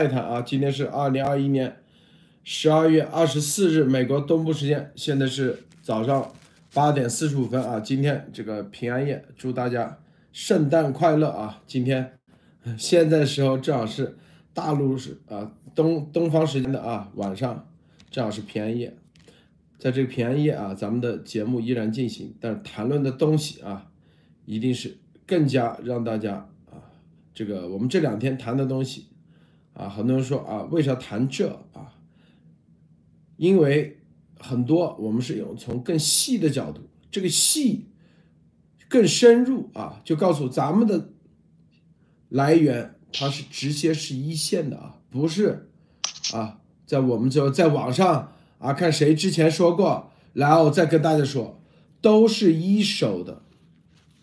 泰坦啊，今天是二零二一年十二月二十四日，美国东部时间，现在是早上八点四十五分啊。今天这个平安夜，祝大家圣诞快乐啊！今天现在时候正好是大陆是啊东东方时间的啊晚上，正好是平安夜。在这个平安夜啊，咱们的节目依然进行，但是谈论的东西啊，一定是更加让大家啊，这个我们这两天谈的东西。啊，很多人说啊，为啥谈这啊？因为很多我们是用从更细的角度，这个细更深入啊，就告诉咱们的来源，它是直接是一线的啊，不是啊，在我们就在网上啊看谁之前说过，然后再跟大家说，都是一手的，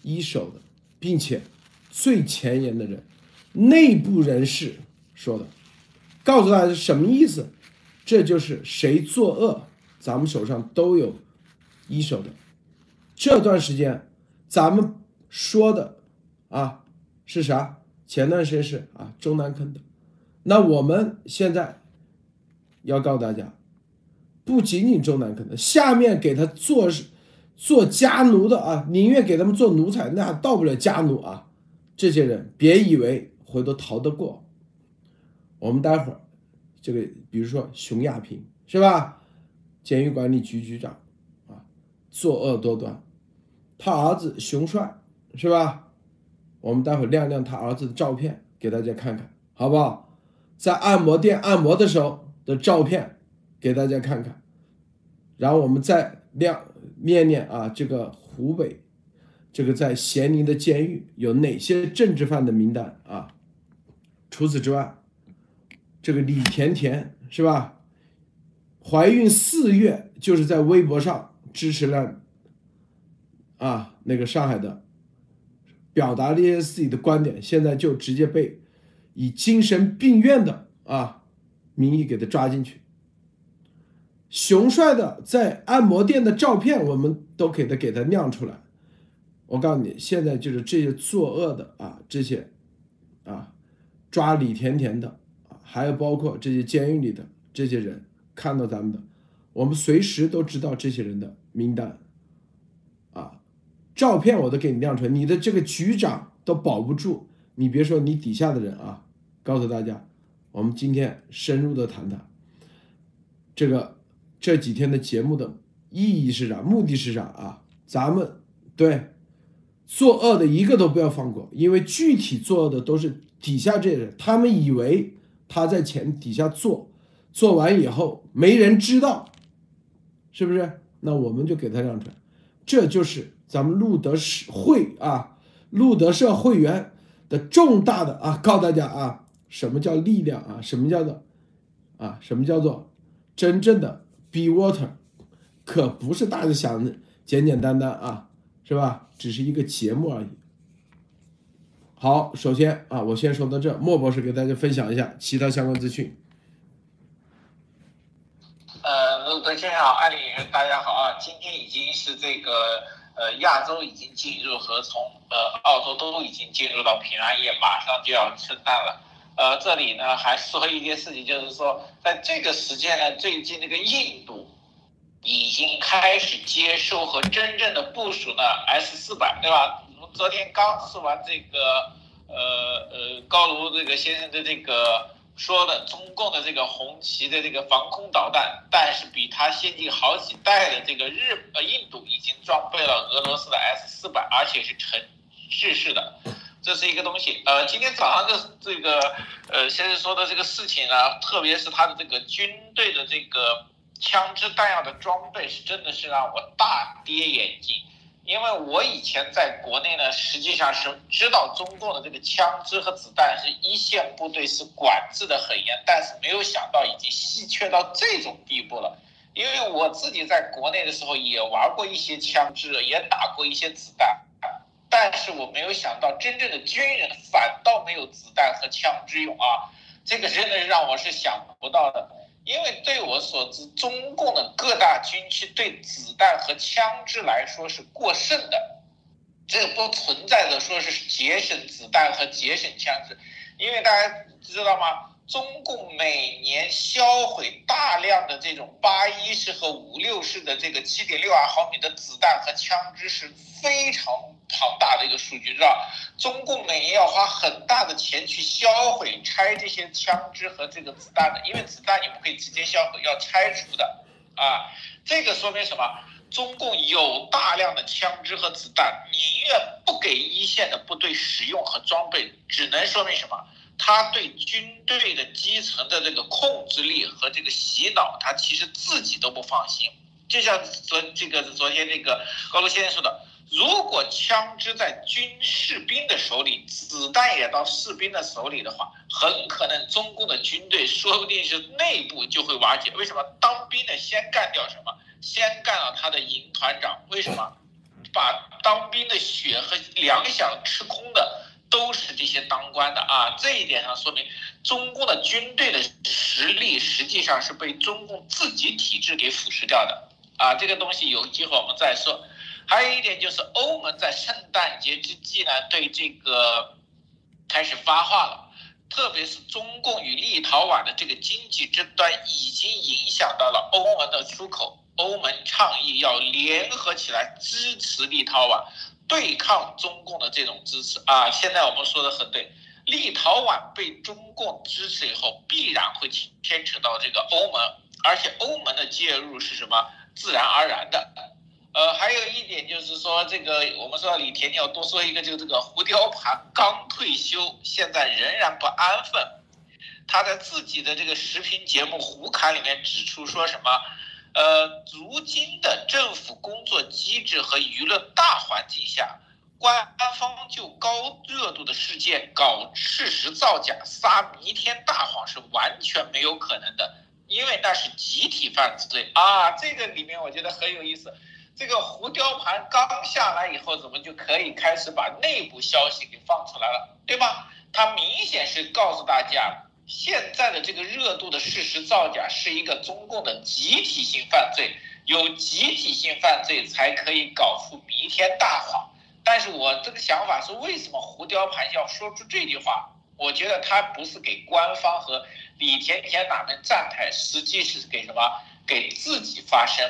一手的，并且最前沿的人，内部人士。说的，告诉大家什么意思？这就是谁作恶，咱们手上都有一手的。这段时间咱们说的啊是啥？前段时间是啊中南坑的，那我们现在要告诉大家，不仅仅中南坑的，下面给他做是做家奴的啊，宁愿给他们做奴才，那到不了家奴啊。这些人别以为回头逃得过。我们待会儿，这个比如说熊亚平是吧？监狱管理局局长啊，作恶多端，他儿子熊帅是吧？我们待会儿亮亮他儿子的照片给大家看看，好不好？在按摩店按摩的时候的照片给大家看看，然后我们再亮念念啊，这个湖北这个在咸宁的监狱有哪些政治犯的名单啊？除此之外。这个李甜甜是吧？怀孕四月就是在微博上支持了啊那个上海的，表达了一些自己的观点，现在就直接被以精神病院的啊名义给他抓进去。熊帅的在按摩店的照片，我们都给他给他亮出来。我告诉你，现在就是这些作恶的啊，这些啊抓李甜甜的。还有包括这些监狱里的这些人看到咱们的，我们随时都知道这些人的名单，啊，照片我都给你亮出来，你的这个局长都保不住，你别说你底下的人啊，告诉大家，我们今天深入的谈谈，这个这几天的节目的意义是啥，目的是啥啊？咱们对作恶的一个都不要放过，因为具体作恶的都是底下这些人，他们以为。他在钱底下做，做完以后没人知道，是不是？那我们就给他让出来，这就是咱们路德社会啊，路德社会员的重大的啊，告诉大家啊，什么叫力量啊？什么叫做啊？什么叫做真正的 be water？可不是大家想的简简单单啊，是吧？只是一个节目而已。好，首先啊，我先说到这。莫博士给大家分享一下其他相关资讯。呃，陆德先生好，艾丽大家好啊。今天已经是这个呃亚洲已经进入和从呃澳洲都已经进入到平安夜，马上就要圣诞了。呃，这里呢还说一件事情，就是说在这个时间呢，最近那个印度已经开始接收和真正的部署呢 S 四百，对吧？昨天刚说完这个，呃呃，高卢这个先生的这个说的中共的这个红旗的这个防空导弹，但是比它先进好几代的这个日呃印度已经装备了俄罗斯的 S 四百，而且是城市式的，这是一个东西。呃，今天早上的这个呃先生说的这个事情呢，特别是他的这个军队的这个枪支弹药的装备，是真的是让我大跌眼镜。因为我以前在国内呢，实际上是知道中共的这个枪支和子弹是一线部队是管制的很严，但是没有想到已经稀缺到这种地步了。因为我自己在国内的时候也玩过一些枪支，也打过一些子弹，但是我没有想到真正的军人反倒没有子弹和枪支用啊，这个真的让我是想不到的。因为对我所知，中共的各大军区对子弹和枪支来说是过剩的，这不存在着说是节省子弹和节省枪支，因为大家知道吗？中共每年销毁大量的这种八一式和五六式的这个七点六二毫米的子弹和枪支是非常庞大的一个数据，知道？中共每年要花很大的钱去销毁、拆这些枪支和这个子弹的，因为子弹你不可以直接销毁，要拆除的啊。这个说明什么？中共有大量的枪支和子弹，宁愿不给一线的部队使用和装备，只能说明什么？他对军队的基层的这个控制力和这个洗脑，他其实自己都不放心。就像昨这个昨天那个高卢先生说的，如果枪支在军士兵的手里，子弹也到士兵的手里的话，很可能中共的军队说不定是内部就会瓦解。为什么？当兵的先干掉什么？先干了他的营团长。为什么？把当兵的血和粮饷吃空的。都是这些当官的啊，这一点上说明中共的军队的实力实际上是被中共自己体制给腐蚀掉的啊。这个东西有机会我们再说。还有一点就是欧盟在圣诞节之际呢，对这个开始发话了，特别是中共与立陶宛的这个经济争端已经影响到了欧盟的出口，欧盟倡议要联合起来支持立陶宛。对抗中共的这种支持啊，现在我们说的很对，立陶宛被中共支持以后，必然会牵扯到这个欧盟，而且欧盟的介入是什么？自然而然的。呃，还有一点就是说，这个我们说李田，要多说一个，就这个胡雕盘刚退休，现在仍然不安分，他在自己的这个视频节目《胡侃》里面指出说什么？呃，如今的政府工作机制和舆论大环境下，官方就高热度的事件搞事实造假、撒弥天大谎是完全没有可能的，因为那是集体犯罪啊！这个里面我觉得很有意思。这个胡雕盘刚下来以后，怎么就可以开始把内部消息给放出来了，对吧？他明显是告诉大家。现在的这个热度的事实造假是一个中共的集体性犯罪，有集体性犯罪才可以搞出弥天大谎。但是我这个想法是，为什么胡雕盘要说出这句话？我觉得他不是给官方和李甜甜哪们站台，实际是给什么？给自己发声。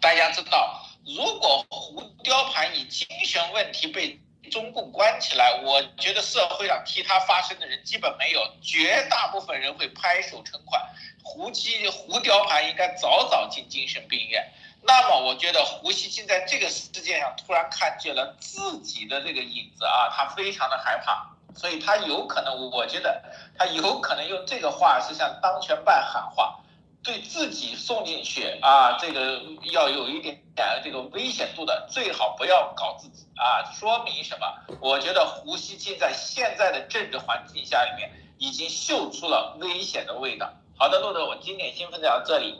大家知道，如果胡雕盘以精神问题被。中共关起来，我觉得社会上替他发声的人基本没有，绝大部分人会拍手称快。胡姬胡雕盘应该早早进精神病院。那么，我觉得胡锡进在这个事件上突然看见了自己的这个影子啊，他非常的害怕，所以他有可能，我觉得他有可能用这个话是向当权办喊话。对自己送进去啊，这个要有一点点这个危险度的，最好不要搞自己啊。说明什么？我觉得胡锡进在现在的政治环境下里面，已经嗅出了危险的味道。好的，路德，我今天先分享到这里。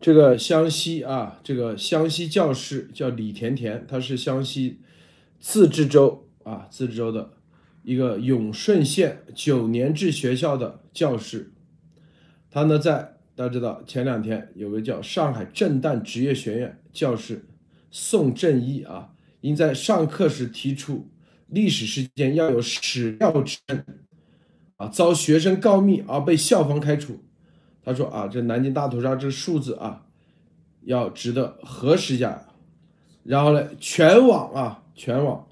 这个湘西啊，这个湘西教师叫李甜甜，他是湘西自治州啊，自治州的一个永顺县九年制学校的教师，他呢在。大家知道，前两天有个叫上海震旦职业学院教师宋振一啊，因在上课时提出历史事件要有史料之证啊，遭学生告密而被校方开除。他说啊，这南京大屠杀这数字啊，要值得核实一下。然后呢，全网啊，全网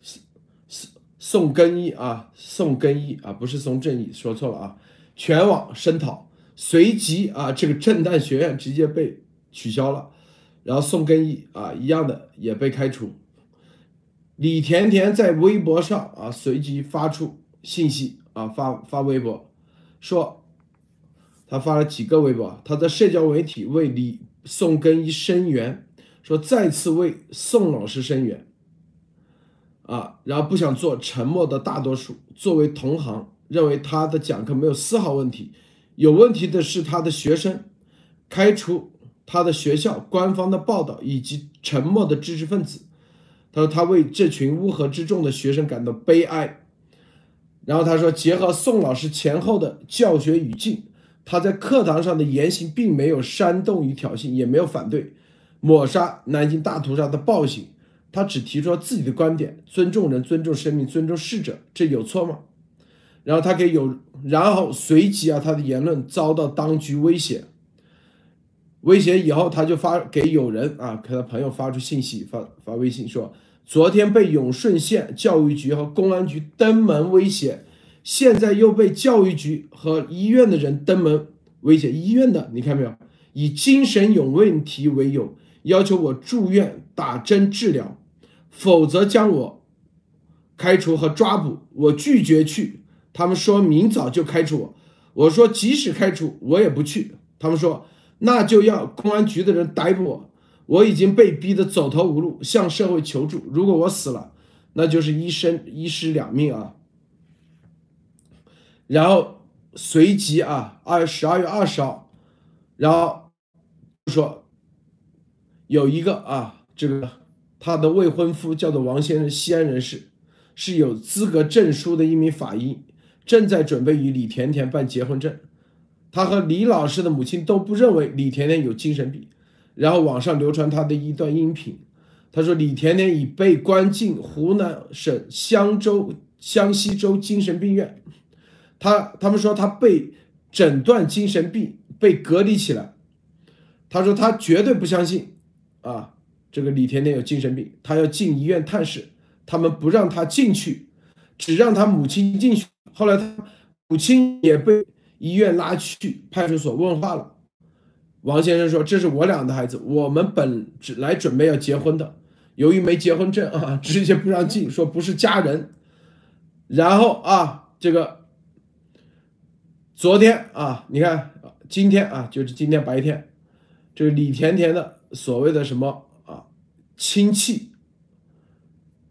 宋宋宋更一啊，宋更一啊，不是宋正义，说错了啊，全网声讨。随即啊，这个震旦学院直接被取消了，然后宋根一啊一样的也被开除。李甜甜在微博上啊随即发出信息啊发发微博，说他发了几个微博，他在社交媒体为李宋根一声援，说再次为宋老师声援啊，然后不想做沉默的大多数，作为同行认为他的讲课没有丝毫问题。有问题的是他的学生，开除他的学校官方的报道以及沉默的知识分子。他说他为这群乌合之众的学生感到悲哀。然后他说，结合宋老师前后的教学语境，他在课堂上的言行并没有煽动与挑衅，也没有反对抹杀南京大屠杀的暴行。他只提出了自己的观点，尊重人，尊重生命，尊重逝者，这有错吗？然后他给有，然后随即啊，他的言论遭到当局威胁，威胁以后，他就发给友人啊，给他朋友发出信息，发发微信说，昨天被永顺县教育局和公安局登门威胁，现在又被教育局和医院的人登门威胁，医院的你看没有，以精神有问题为由，要求我住院打针治疗，否则将我开除和抓捕，我拒绝去。他们说明早就开除我，我说即使开除我也不去。他们说那就要公安局的人逮捕我，我已经被逼得走投无路，向社会求助。如果我死了，那就是一生一尸两命啊。然后随即啊，二十二月二十号，然后说有一个啊，这个他的未婚夫叫做王先生，西安人士，是有资格证书的一名法医。正在准备与李甜甜办结婚证，他和李老师的母亲都不认为李甜甜有精神病。然后网上流传他的一段音频，他说李甜甜已被关进湖南省湘州湘西州精神病院，他他们说他被诊断精神病，被隔离起来。他说他绝对不相信啊，这个李甜甜有精神病，他要进医院探视，他们不让他进去，只让他母亲进去。后来他母亲也被医院拉去派出所问话了。王先生说：“这是我俩的孩子，我们本来准备要结婚的，由于没结婚证啊，直接不让进，说不是家人。然后啊，这个昨天啊，你看今天啊，就是今天白天，这个李甜甜的所谓的什么啊亲戚，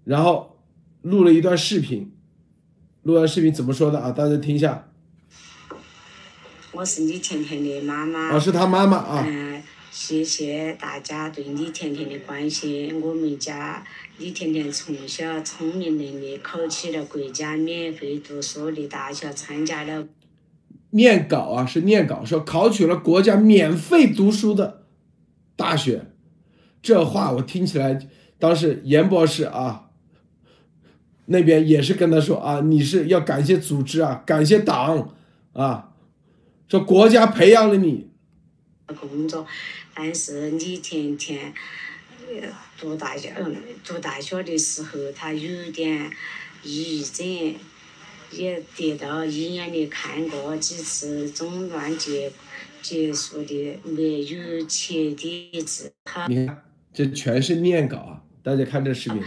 然后录了一段视频。”录完视频怎么说的啊？大家听一下。我是李甜甜的妈妈。啊，是她妈妈啊。嗯，谢谢大家对李甜甜的关心。我们家李甜甜从小聪明伶俐，考取了国家免费读书的大学，参加了。念稿啊，是念稿，说考取了国家免费读书的大学。这话我听起来，当时严博士啊。那边也是跟他说啊，你是要感谢组织啊，感谢党啊，说国家培养了你。工作，但是你天天读大学，嗯，读大学的时候，他有点抑郁症，也得到医院里看过几次，诊断结结束的没有彻底治。你看，这全是念稿啊！大家看这视频。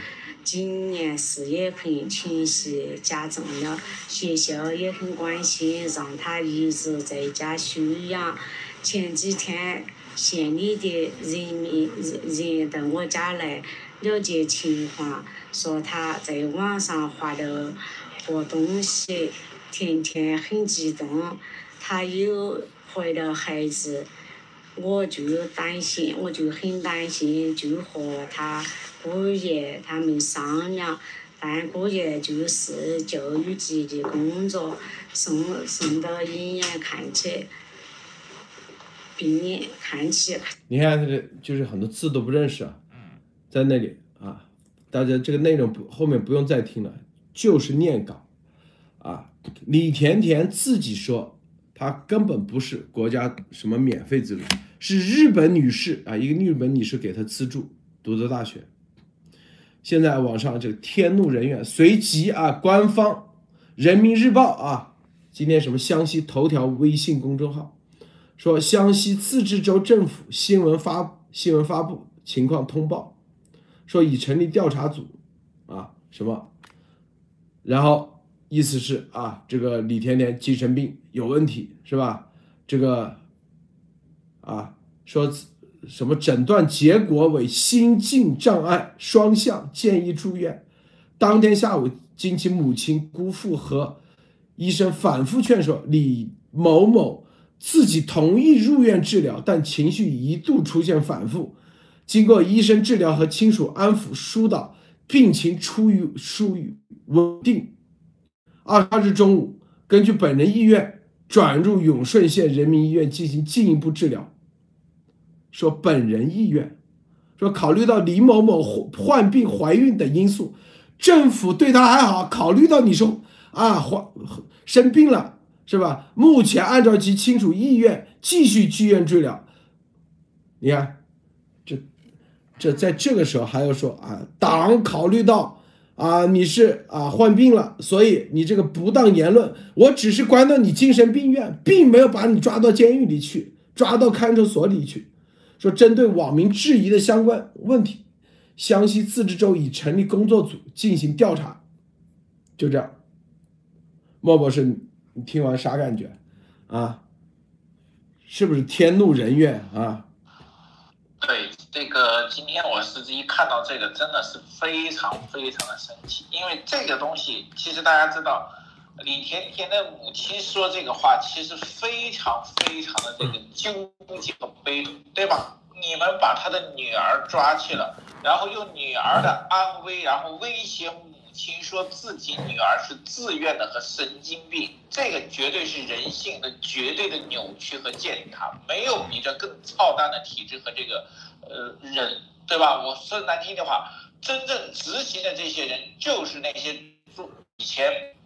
今年事业群情绪加重了，学校也很关心，让他一直在家休养。前几天县里的人民人到我家来了解情况，说他在网上画了个东西，甜甜很激动，他又怀了孩子，我就担心，我就很担心，就和他。姑爷他们商量，但姑爷就是教育局的工作，送送到医院看去，病人看起。你看这个，就是很多字都不认识啊，在那里啊，大家这个内容不后面不用再听了，就是念稿啊。李甜甜自己说，她根本不是国家什么免费资助，是日本女士啊，一个日本女士给她资助读的大学。现在网上这个天怒人怨，随即啊，官方人民日报啊，今天什么湘西头条微信公众号说，湘西自治州政府新闻发新闻发布情况通报，说已成立调查组啊，什么，然后意思是啊，这个李甜甜精神病有问题是吧？这个啊，说。什么诊断结果为心境障碍双向，建议住院。当天下午，经其母亲、姑父和医生反复劝说，李某某自己同意入院治疗，但情绪一度出现反复。经过医生治疗和亲属安抚疏导，病情出于疏于稳定。二十二日中午，根据本人意愿，转入永顺县人民医院进行进一步治疗。说本人意愿，说考虑到李某某患病、怀孕等因素，政府对他还好。考虑到你说啊，患生病了是吧？目前按照其亲属意愿继续住院治疗。你看，这这在这个时候还要说啊，党考虑到啊你是啊患病了，所以你这个不当言论，我只是关到你精神病院，并没有把你抓到监狱里去，抓到看守所里去。说针对网民质疑的相关问题，湘西自治州已成立工作组进行调查。就这样，莫博士，你听完啥感觉？啊，是不是天怒人怨啊？对，这个今天我实际看到这个，真的是非常非常的生气，因为这个东西，其实大家知道，李甜甜的母亲说这个话，其实非常非常的这个纠结和悲痛，对吧？你们把他的女儿抓去了，然后用女儿的安危，然后威胁母亲，说自己女儿是自愿的和神经病，这个绝对是人性的绝对的扭曲和践踏，没有比这更操蛋的体制和这个呃人，对吧？我说难听的话，真正执行的这些人就是那些做以前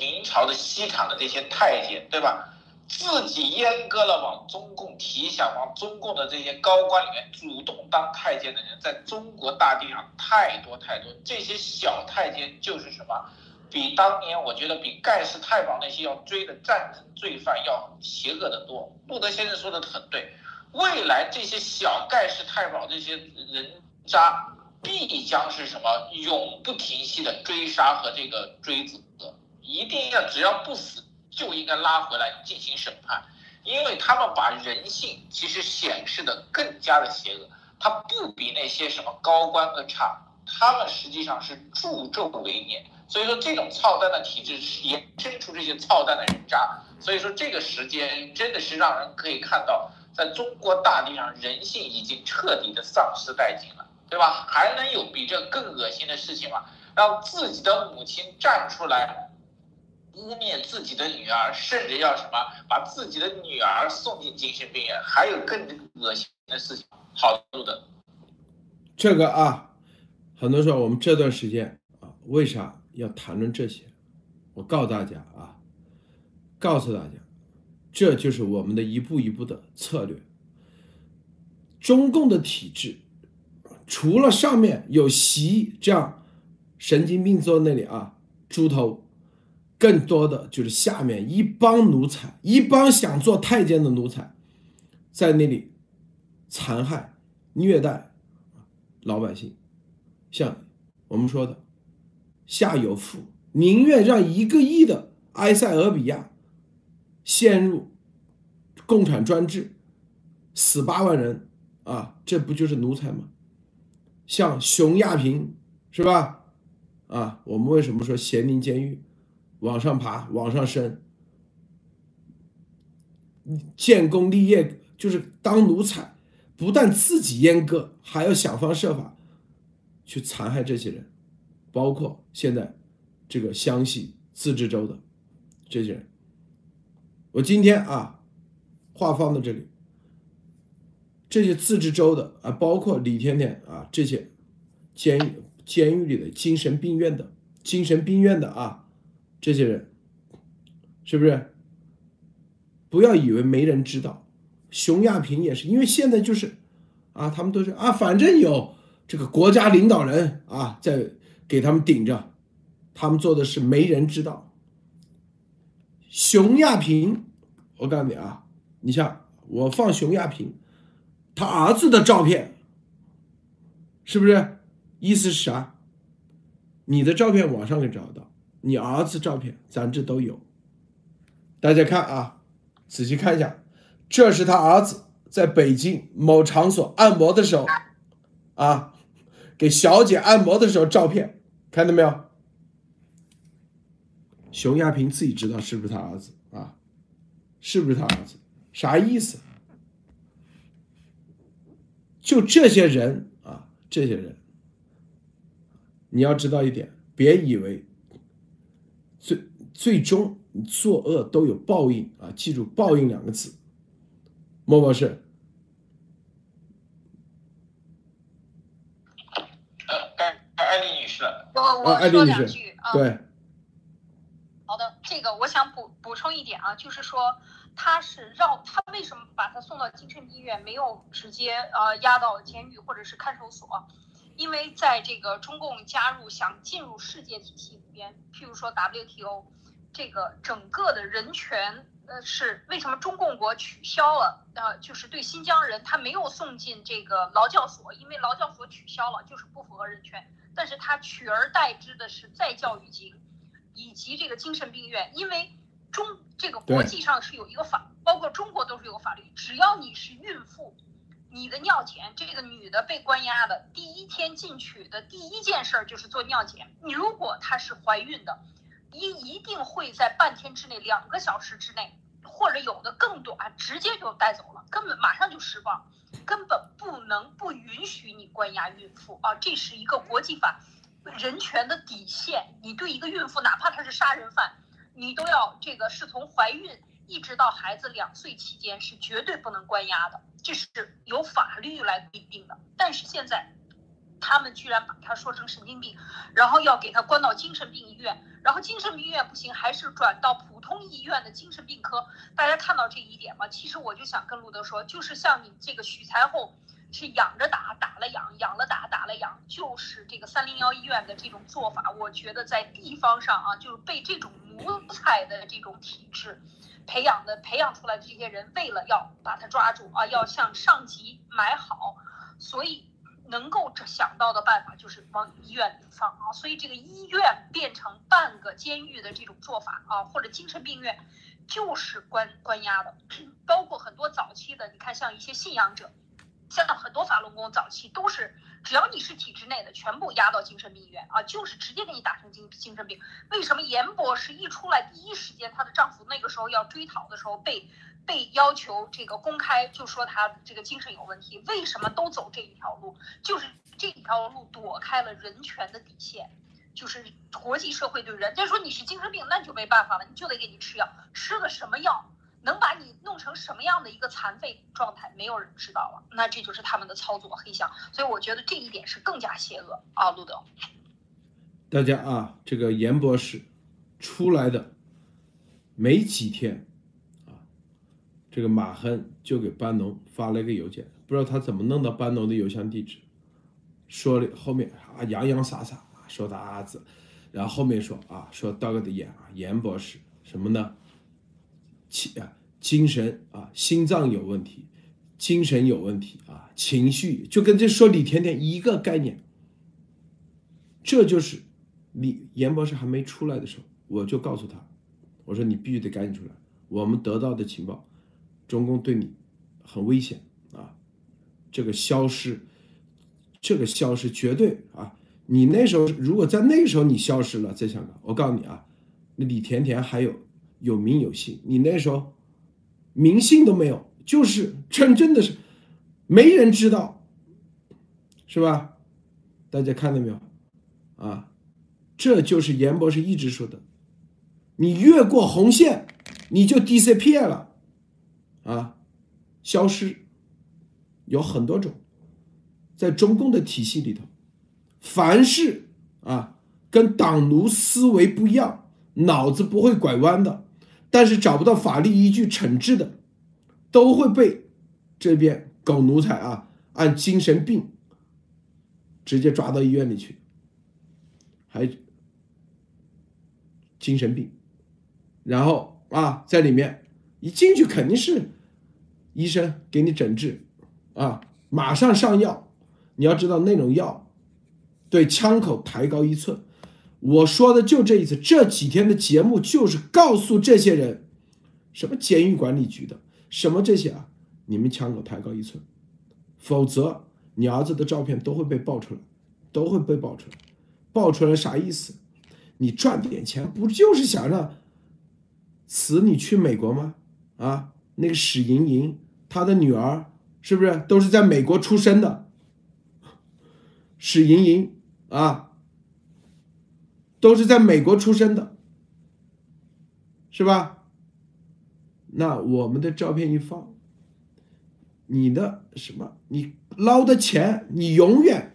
明朝的西厂的这些太监，对吧？自己阉割了往中共提想往中共的这些高官里面主动当太监的人，在中国大地上太多太多。这些小太监就是什么，比当年我觉得比盖世太保那些要追的战争罪犯要邪恶的多。路德先生说的很对，未来这些小盖世太保这些人渣，必将是什么永不停息的追杀和这个追责，一定要只要不死。就应该拉回来进行审判，因为他们把人性其实显示的更加的邪恶，他不比那些什么高官更差，他们实际上是助纣为虐，所以说这种操蛋的体制衍生出这些操蛋的人渣，所以说这个时间真的是让人可以看到，在中国大地上人性已经彻底的丧失殆尽了，对吧？还能有比这更恶心的事情吗？让自己的母亲站出来。污蔑自己的女儿，甚至要什么把自己的女儿送进精神病院，还有更恶心的事情。好多的，这个啊，很多说我们这段时间啊，为啥要谈论这些？我告诉大家啊，告诉大家，这就是我们的一步一步的策略。中共的体制，除了上面有习这样神经病坐那里啊，猪头。更多的就是下面一帮奴才，一帮想做太监的奴才，在那里残害、虐待老百姓。像我们说的，下有富，宁愿让一个亿的埃塞俄比亚陷入共产专制，死八万人啊，这不就是奴才吗？像熊亚平是吧？啊，我们为什么说咸宁监狱？往上爬，往上升，建功立业就是当奴才，不但自己阉割，还要想方设法去残害这些人，包括现在这个湘西自治州的这些人。我今天啊，话放到这里，这些自治州的啊，包括李甜甜啊，这些监狱监狱里的精神病院的精神病院的啊。这些人是不是？不要以为没人知道，熊亚平也是，因为现在就是啊，他们都是啊，反正有这个国家领导人啊在给他们顶着，他们做的是没人知道。熊亚平，我告诉你啊，你像我放熊亚平他儿子的照片，是不是？意思是啥？你的照片网上可以找得到。你儿子照片，咱这都有。大家看啊，仔细看一下，这是他儿子在北京某场所按摩的时候，啊，给小姐按摩的时候照片，看到没有？熊亚平自己知道是不是他儿子啊？是不是他儿子？啥意思？就这些人啊，这些人，你要知道一点，别以为。最最终，你作恶都有报应啊！记住“报应”两个字。莫博士，呃，该艾丽女士，我我说两句啊。对。好的，这个我想补补充一点啊，就是说他是绕他为什么把他送到精神病院，没有直接呃押到监狱或者是看守所？因为在这个中共加入想进入世界体系里边，譬如说 WTO，这个整个的人权呃是为什么中共国取消了呃就是对新疆人他没有送进这个劳教所，因为劳教所取消了就是不符合人权，但是他取而代之的是再教育营。以及这个精神病院，因为中这个国际上是有一个法，包括中国都是有法律，只要你是孕妇，你的尿检，这个女的被关押的第一天进去的第一件事儿就是做尿检。你如果她是怀孕的，一一定会在半天之内、两个小时之内，或者有的更短，直接就带走了，根本马上就释放，根本不能不允许你关押孕妇啊！这是一个国际法。人权的底线，你对一个孕妇，哪怕她是杀人犯，你都要这个是从怀孕一直到孩子两岁期间是绝对不能关押的，这是由法律来规定的。但是现在，他们居然把他说成神经病，然后要给他关到精神病医院，然后精神病医院不行，还是转到普通医院的精神病科。大家看到这一点吗？其实我就想跟路德说，就是像你这个许才厚。是养着打，打了养，养了打，打了养，就是这个三零幺医院的这种做法，我觉得在地方上啊，就是被这种奴才的这种体制培养的，培养出来的这些人，为了要把他抓住啊，要向上级买好，所以能够想到的办法就是往医院里放啊，所以这个医院变成半个监狱的这种做法啊，或者精神病院，就是关关押的，包括很多早期的，你看像一些信仰者。像很多法轮功早期都是，只要你是体制内的，全部押到精神病院啊，就是直接给你打成精精神病。为什么严博士一出来第一时间，她的丈夫那个时候要追讨的时候被被要求这个公开就说他这个精神有问题？为什么都走这一条路？就是这条路躲开了人权的底线，就是国际社会对人，家说你是精神病，那就没办法了，你就得给你吃药，吃的什么药？能把你弄成什么样的一个残废状态，没有人知道了。那这就是他们的操作黑箱，所以我觉得这一点是更加邪恶啊，路德。大家啊，这个严博士出来的没几天，这个马亨就给班农发了一个邮件，不知道他怎么弄到班农的邮箱地址，说了后面啊洋洋洒洒说他儿子，然后后面说啊说到个的严啊严博士什么呢？气啊，精神啊，心脏有问题，精神有问题啊，情绪就跟这说李甜甜一个概念。这就是李严博士还没出来的时候，我就告诉他，我说你必须得赶紧出来。我们得到的情报，中共对你很危险啊，这个消失，这个消失绝对啊，你那时候如果在那个时候你消失了，在香港，我告诉你啊，那李甜甜还有。有名有姓，你那时候名姓都没有，就是真真的是没人知道，是吧？大家看到没有？啊，这就是严博士一直说的，你越过红线，你就 disappear 了，啊，消失。有很多种，在中共的体系里头，凡是啊跟党奴思维不一样，脑子不会拐弯的。但是找不到法律依据惩治的，都会被这边狗奴才啊按精神病直接抓到医院里去，还精神病，然后啊在里面一进去肯定是医生给你诊治啊，马上上药，你要知道那种药对枪口抬高一寸。我说的就这意思，这几天的节目就是告诉这些人，什么监狱管理局的，什么这些啊，你们枪口抬高一寸，否则你儿子的照片都会被爆出来，都会被爆出来，爆出来啥意思？你赚点钱不就是想让死你去美国吗？啊，那个史莹莹，他的女儿是不是都是在美国出生的？史莹莹啊。都是在美国出生的，是吧？那我们的照片一放，你的什么？你捞的钱，你永远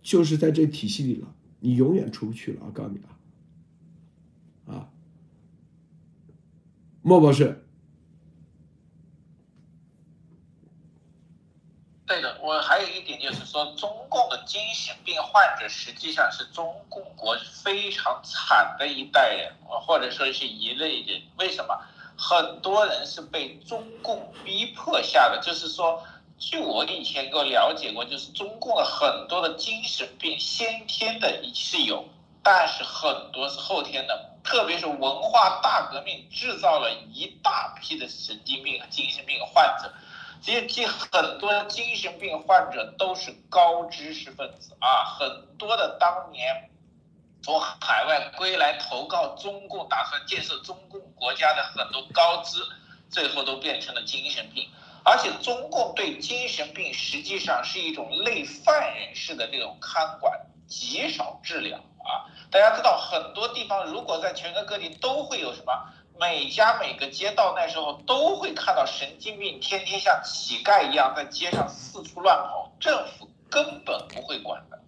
就是在这体系里了，你永远出不去了。我告诉你啊，啊，莫博士。对的，我还有一点就是说，中共的精神病患者实际上是中共国非常惨的一代人，或者说是一类人。为什么？很多人是被中共逼迫下的，就是说，据我以前给我了解过，就是中共的很多的精神病先天的是有，但是很多是后天的，特别是文化大革命制造了一大批的神经病和精神病患者，这些这很多精神病患者都是高知识分子啊，很多的当年。从海外归来投靠中共，打算建设中共国家的很多高知，最后都变成了精神病。而且中共对精神病实际上是一种类犯人式的这种看管，极少治疗啊。大家知道，很多地方如果在全国各地都会有什么，每家每个街道那时候都会看到神经病天天像乞丐一样在街上四处乱跑，政府根本不会管的。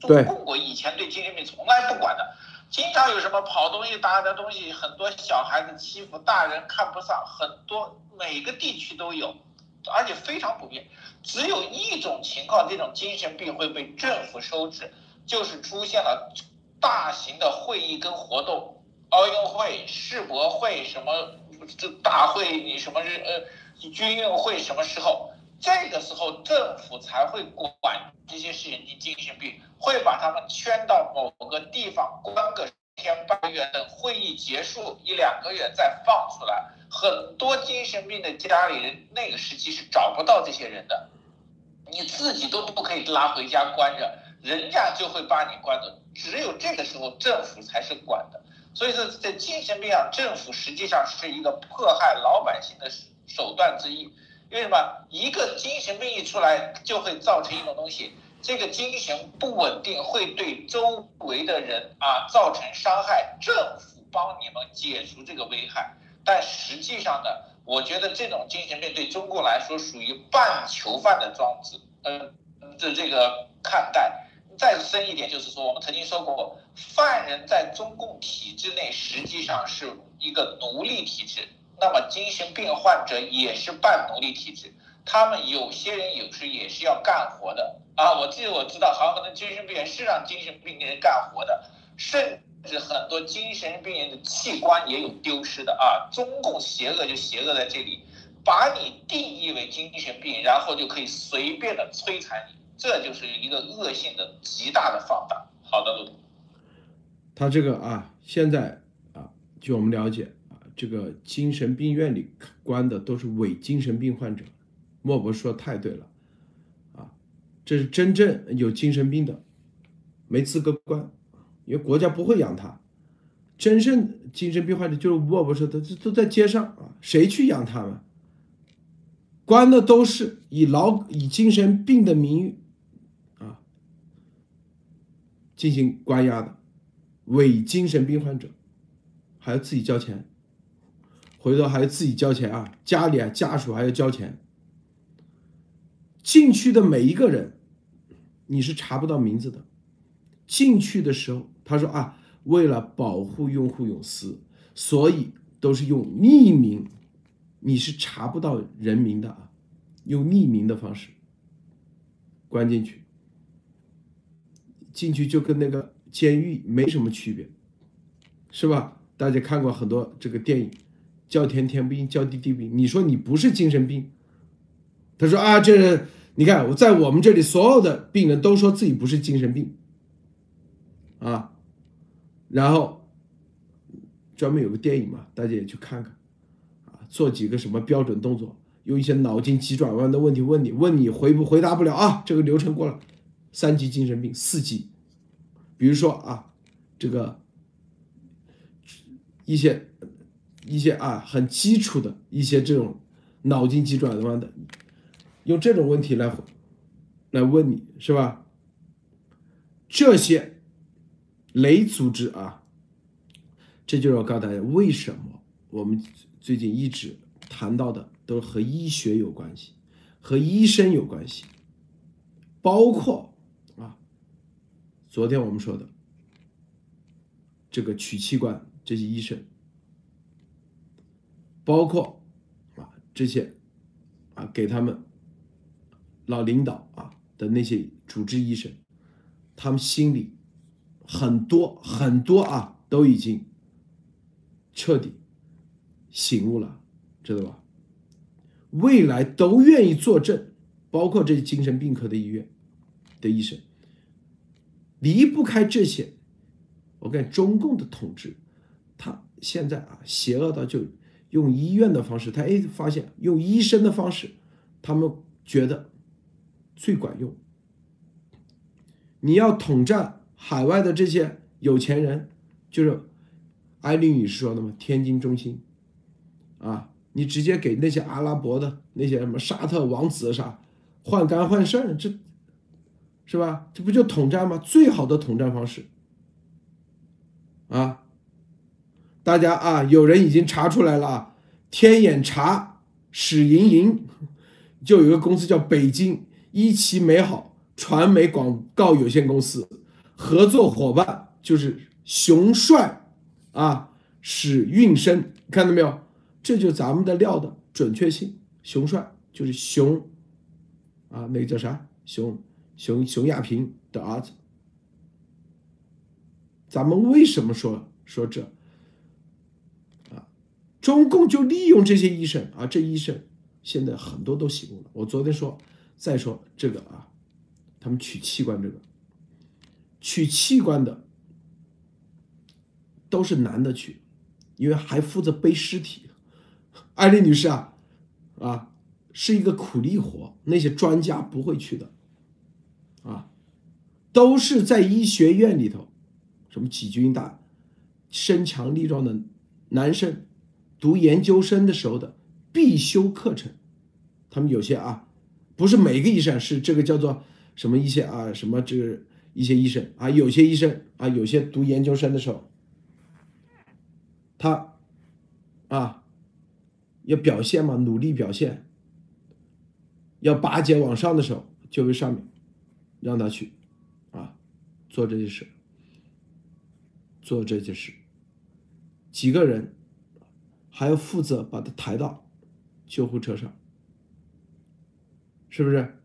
中共国以前对精神病从来不管的，经常有什么跑东西、打的东西，很多小孩子欺负大人看不上，很多每个地区都有，而且非常普遍。只有一种情况，这种精神病会被政府收治，就是出现了大型的会议跟活动，奥运会、世博会什么这大会，你什么日呃军运会什么时候？这个时候政府才会管这些是人精神病，会把他们圈到某个地方关个天半个月，等会议结束一两个月再放出来。很多精神病的家里人那个时期是找不到这些人的，你自己都不可以拉回家关着，人家就会把你关走。只有这个时候政府才是管的。所以说，在精神病啊，政府实际上是一个迫害老百姓的手段之一。为什么一个精神病一出来，就会造成一种东西？这个精神不稳定会对周围的人啊造成伤害。政府帮你们解除这个危害，但实际上呢，我觉得这种精神病对中国来说属于半囚犯的装置，呃的这个看待。再深一点，就是说我们曾经说过，犯人在中共体制内实际上是一个奴隶体制。那么精神病患者也是半奴隶体制，他们有些人有时也是要干活的啊。我记得我知道，好多的精神病人是让精神病人干活的，甚至很多精神病人的器官也有丢失的啊。中共邪恶就邪恶在这里，把你定义为精神病，然后就可以随便的摧残你，这就是一个恶性的极大的放大。好的，陆总，他这个啊，现在啊，据我们了解啊。这个精神病院里关的都是伪精神病患者，莫博说太对了，啊，这是真正有精神病的，没资格关，因为国家不会养他。真正精神病患者就是莫博说的，都都在街上啊，谁去养他们？关的都是以劳以精神病的名誉啊进行关押的伪精神病患者，还要自己交钱。回头还要自己交钱啊！家里啊家属还要交钱。进去的每一个人，你是查不到名字的。进去的时候，他说啊，为了保护用户隐私，所以都是用匿名，你是查不到人名的啊，用匿名的方式关进去。进去就跟那个监狱没什么区别，是吧？大家看过很多这个电影。叫天天不应，叫地地不应。你说你不是精神病，他说啊，这你看我在我们这里所有的病人都说自己不是精神病，啊，然后专门有个电影嘛，大家也去看看，啊，做几个什么标准动作，用一些脑筋急转弯的问题问你，问你回不回答不了啊，这个流程过了，三级精神病，四级，比如说啊，这个一些。一些啊很基础的一些这种脑筋急转弯的，用这种问题来来问你是吧？这些雷组织啊，这就是我告诉大家为什么我们最近一直谈到的都和医学有关系，和医生有关系，包括，昨天我们说的这个取器官这些医生。包括啊这些啊给他们老领导啊的那些主治医生，他们心里很多很多啊都已经彻底醒悟了，知道吧？未来都愿意坐镇，包括这些精神病科的医院的医生，离不开这些。我跟中共的统治，他现在啊，邪恶到就用医院的方式，他哎发现用医生的方式，他们觉得最管用。你要统战海外的这些有钱人，就是艾丽女士说的嘛，天津中心，啊，你直接给那些阿拉伯的那些什么沙特王子啥换肝换肾，这是吧？这不就统战吗？最好的统战方式。啊，大家啊，有人已经查出来了啊！天眼查史莹莹，就有一个公司叫北京一期美好传媒广告有限公司，合作伙伴就是熊帅啊，史运生，看到没有？这就咱们的料的准确性。熊帅就是熊啊，那个叫啥？熊熊熊亚平的儿子。咱们为什么说说这啊？中共就利用这些医生啊，这医生现在很多都醒悟了。我昨天说，再说这个啊，他们取器官这个，取器官的都是男的取，因为还负责背尸体。艾丽女士啊，啊，是一个苦力活，那些专家不会去的，啊，都是在医学院里头。什么几军大、身强力壮的男生，读研究生的时候的必修课程，他们有些啊，不是每个医生是这个叫做什么一些啊什么这个一些医生啊，有些医生啊，有些读研究生的时候，他啊要表现嘛，努力表现，要巴结往上的时候，就会上面让他去啊做这些事。做这件事，几个人还要负责把他抬到救护车上，是不是？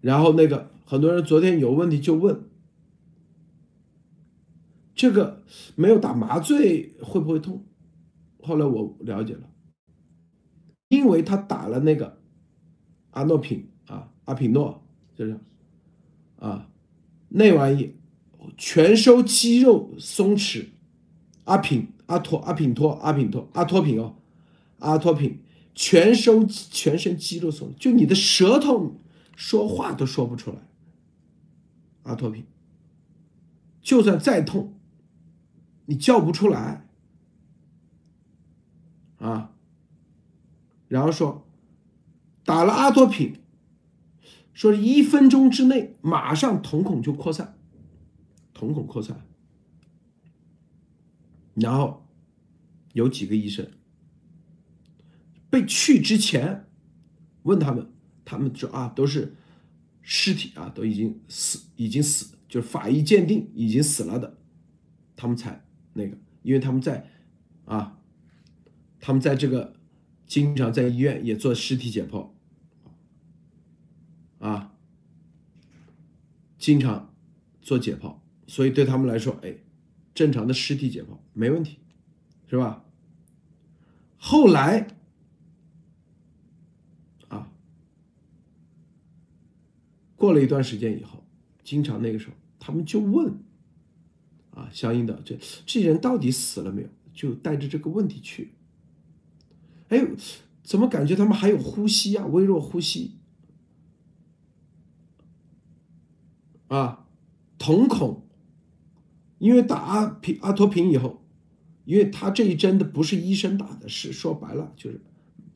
然后那个很多人昨天有问题就问，这个没有打麻醉会不会痛？后来我了解了，因为他打了那个阿诺品啊，阿品诺就是啊，那玩意。全收肌肉松弛，阿品、阿托、阿品托、阿品托、阿托品哦，阿托品全收全身肌肉松，就你的舌头说话都说不出来。阿托品，就算再痛，你叫不出来啊。然后说打了阿托品，说一分钟之内马上瞳孔就扩散。瞳孔扩散，然后有几个医生被去之前问他们，他们说啊都是尸体啊都已经死，已经死，就是法医鉴定已经死了的，他们才那个，因为他们在啊，他们在这个经常在医院也做尸体解剖啊，经常做解剖。所以对他们来说，哎，正常的尸体解剖没问题，是吧？后来，啊，过了一段时间以后，经常那个时候他们就问，啊，相应的这这人到底死了没有？就带着这个问题去。哎，怎么感觉他们还有呼吸啊？微弱呼吸，啊，瞳孔。因为打阿平阿托品以后，因为他这一针的不是医生打的，是说白了就是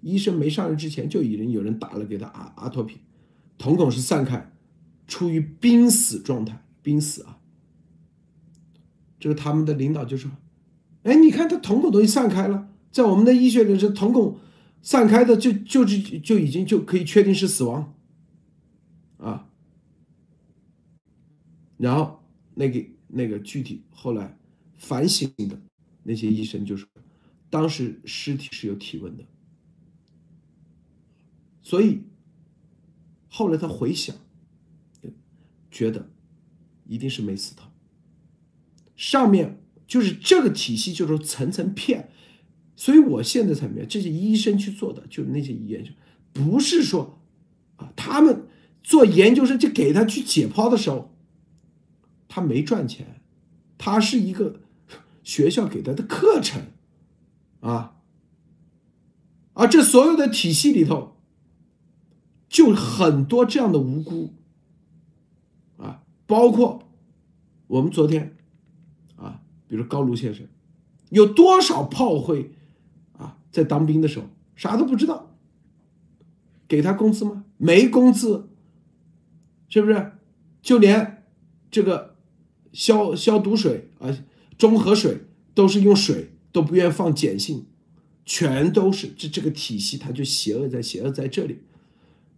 医生没上任之前就已经有人打了给他阿阿托品，瞳孔是散开，处于濒死状态，濒死啊。这个他们的领导就说：“哎，你看他瞳孔都已经散开了，在我们的医学里，是瞳孔散开的就就是就已经就可以确定是死亡啊。”然后那个。那个具体后来反省的那些医生就说，当时尸体是有体温的，所以后来他回想，觉得一定是没死透。上面就是这个体系，就是层层骗，所以我现在才明白，这些医生去做的，就是那些研究，不是说啊，他们做研究生就给他去解剖的时候，他没赚钱，他是一个学校给他的课程。啊，而这所有的体系里头，就很多这样的无辜，啊，包括我们昨天，啊，比如高卢先生，有多少炮灰，啊，在当兵的时候啥都不知道，给他工资吗？没工资，是不是？就连这个消消毒水啊，中和水都是用水。都不愿放碱性，全都是这这个体系，它就邪恶在邪恶在这里。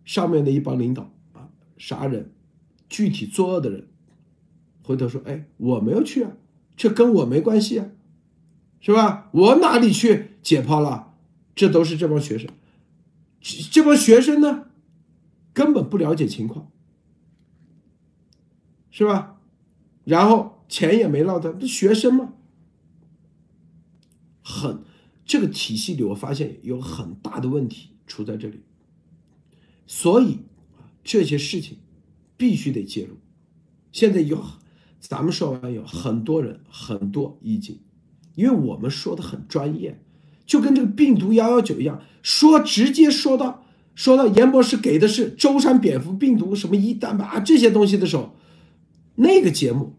上面的一帮领导啊，杀人，具体作恶的人，回头说：“哎，我没有去啊，这跟我没关系啊，是吧？我哪里去解剖了？这都是这帮学生，这这帮学生呢，根本不了解情况，是吧？然后钱也没落到，这学生嘛。”很，这个体系里我发现有很大的问题出在这里，所以这些事情必须得介入。现在有，咱们说完有很多人很多意见，因为我们说的很专业，就跟这个病毒幺幺九一样，说直接说到说到严博士给的是舟山蝙蝠病毒什么一蛋白啊这些东西的时候，那个节目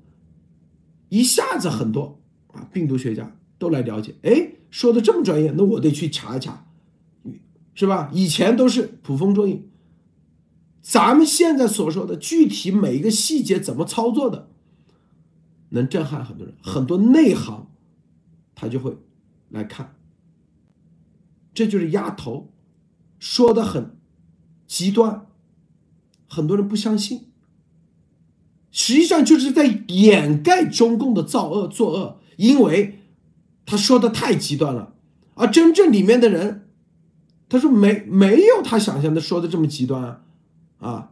一下子很多啊病毒学家。都来了解，哎，说的这么专业，那我得去查一查，是吧？以前都是捕风捉影，咱们现在所说的具体每一个细节怎么操作的，能震撼很多人，很多内行他就会来看，这就是压头，说的很极端，很多人不相信，实际上就是在掩盖中共的造恶作恶，因为。他说的太极端了，而真正里面的人，他说没没有他想象的说的这么极端啊，啊，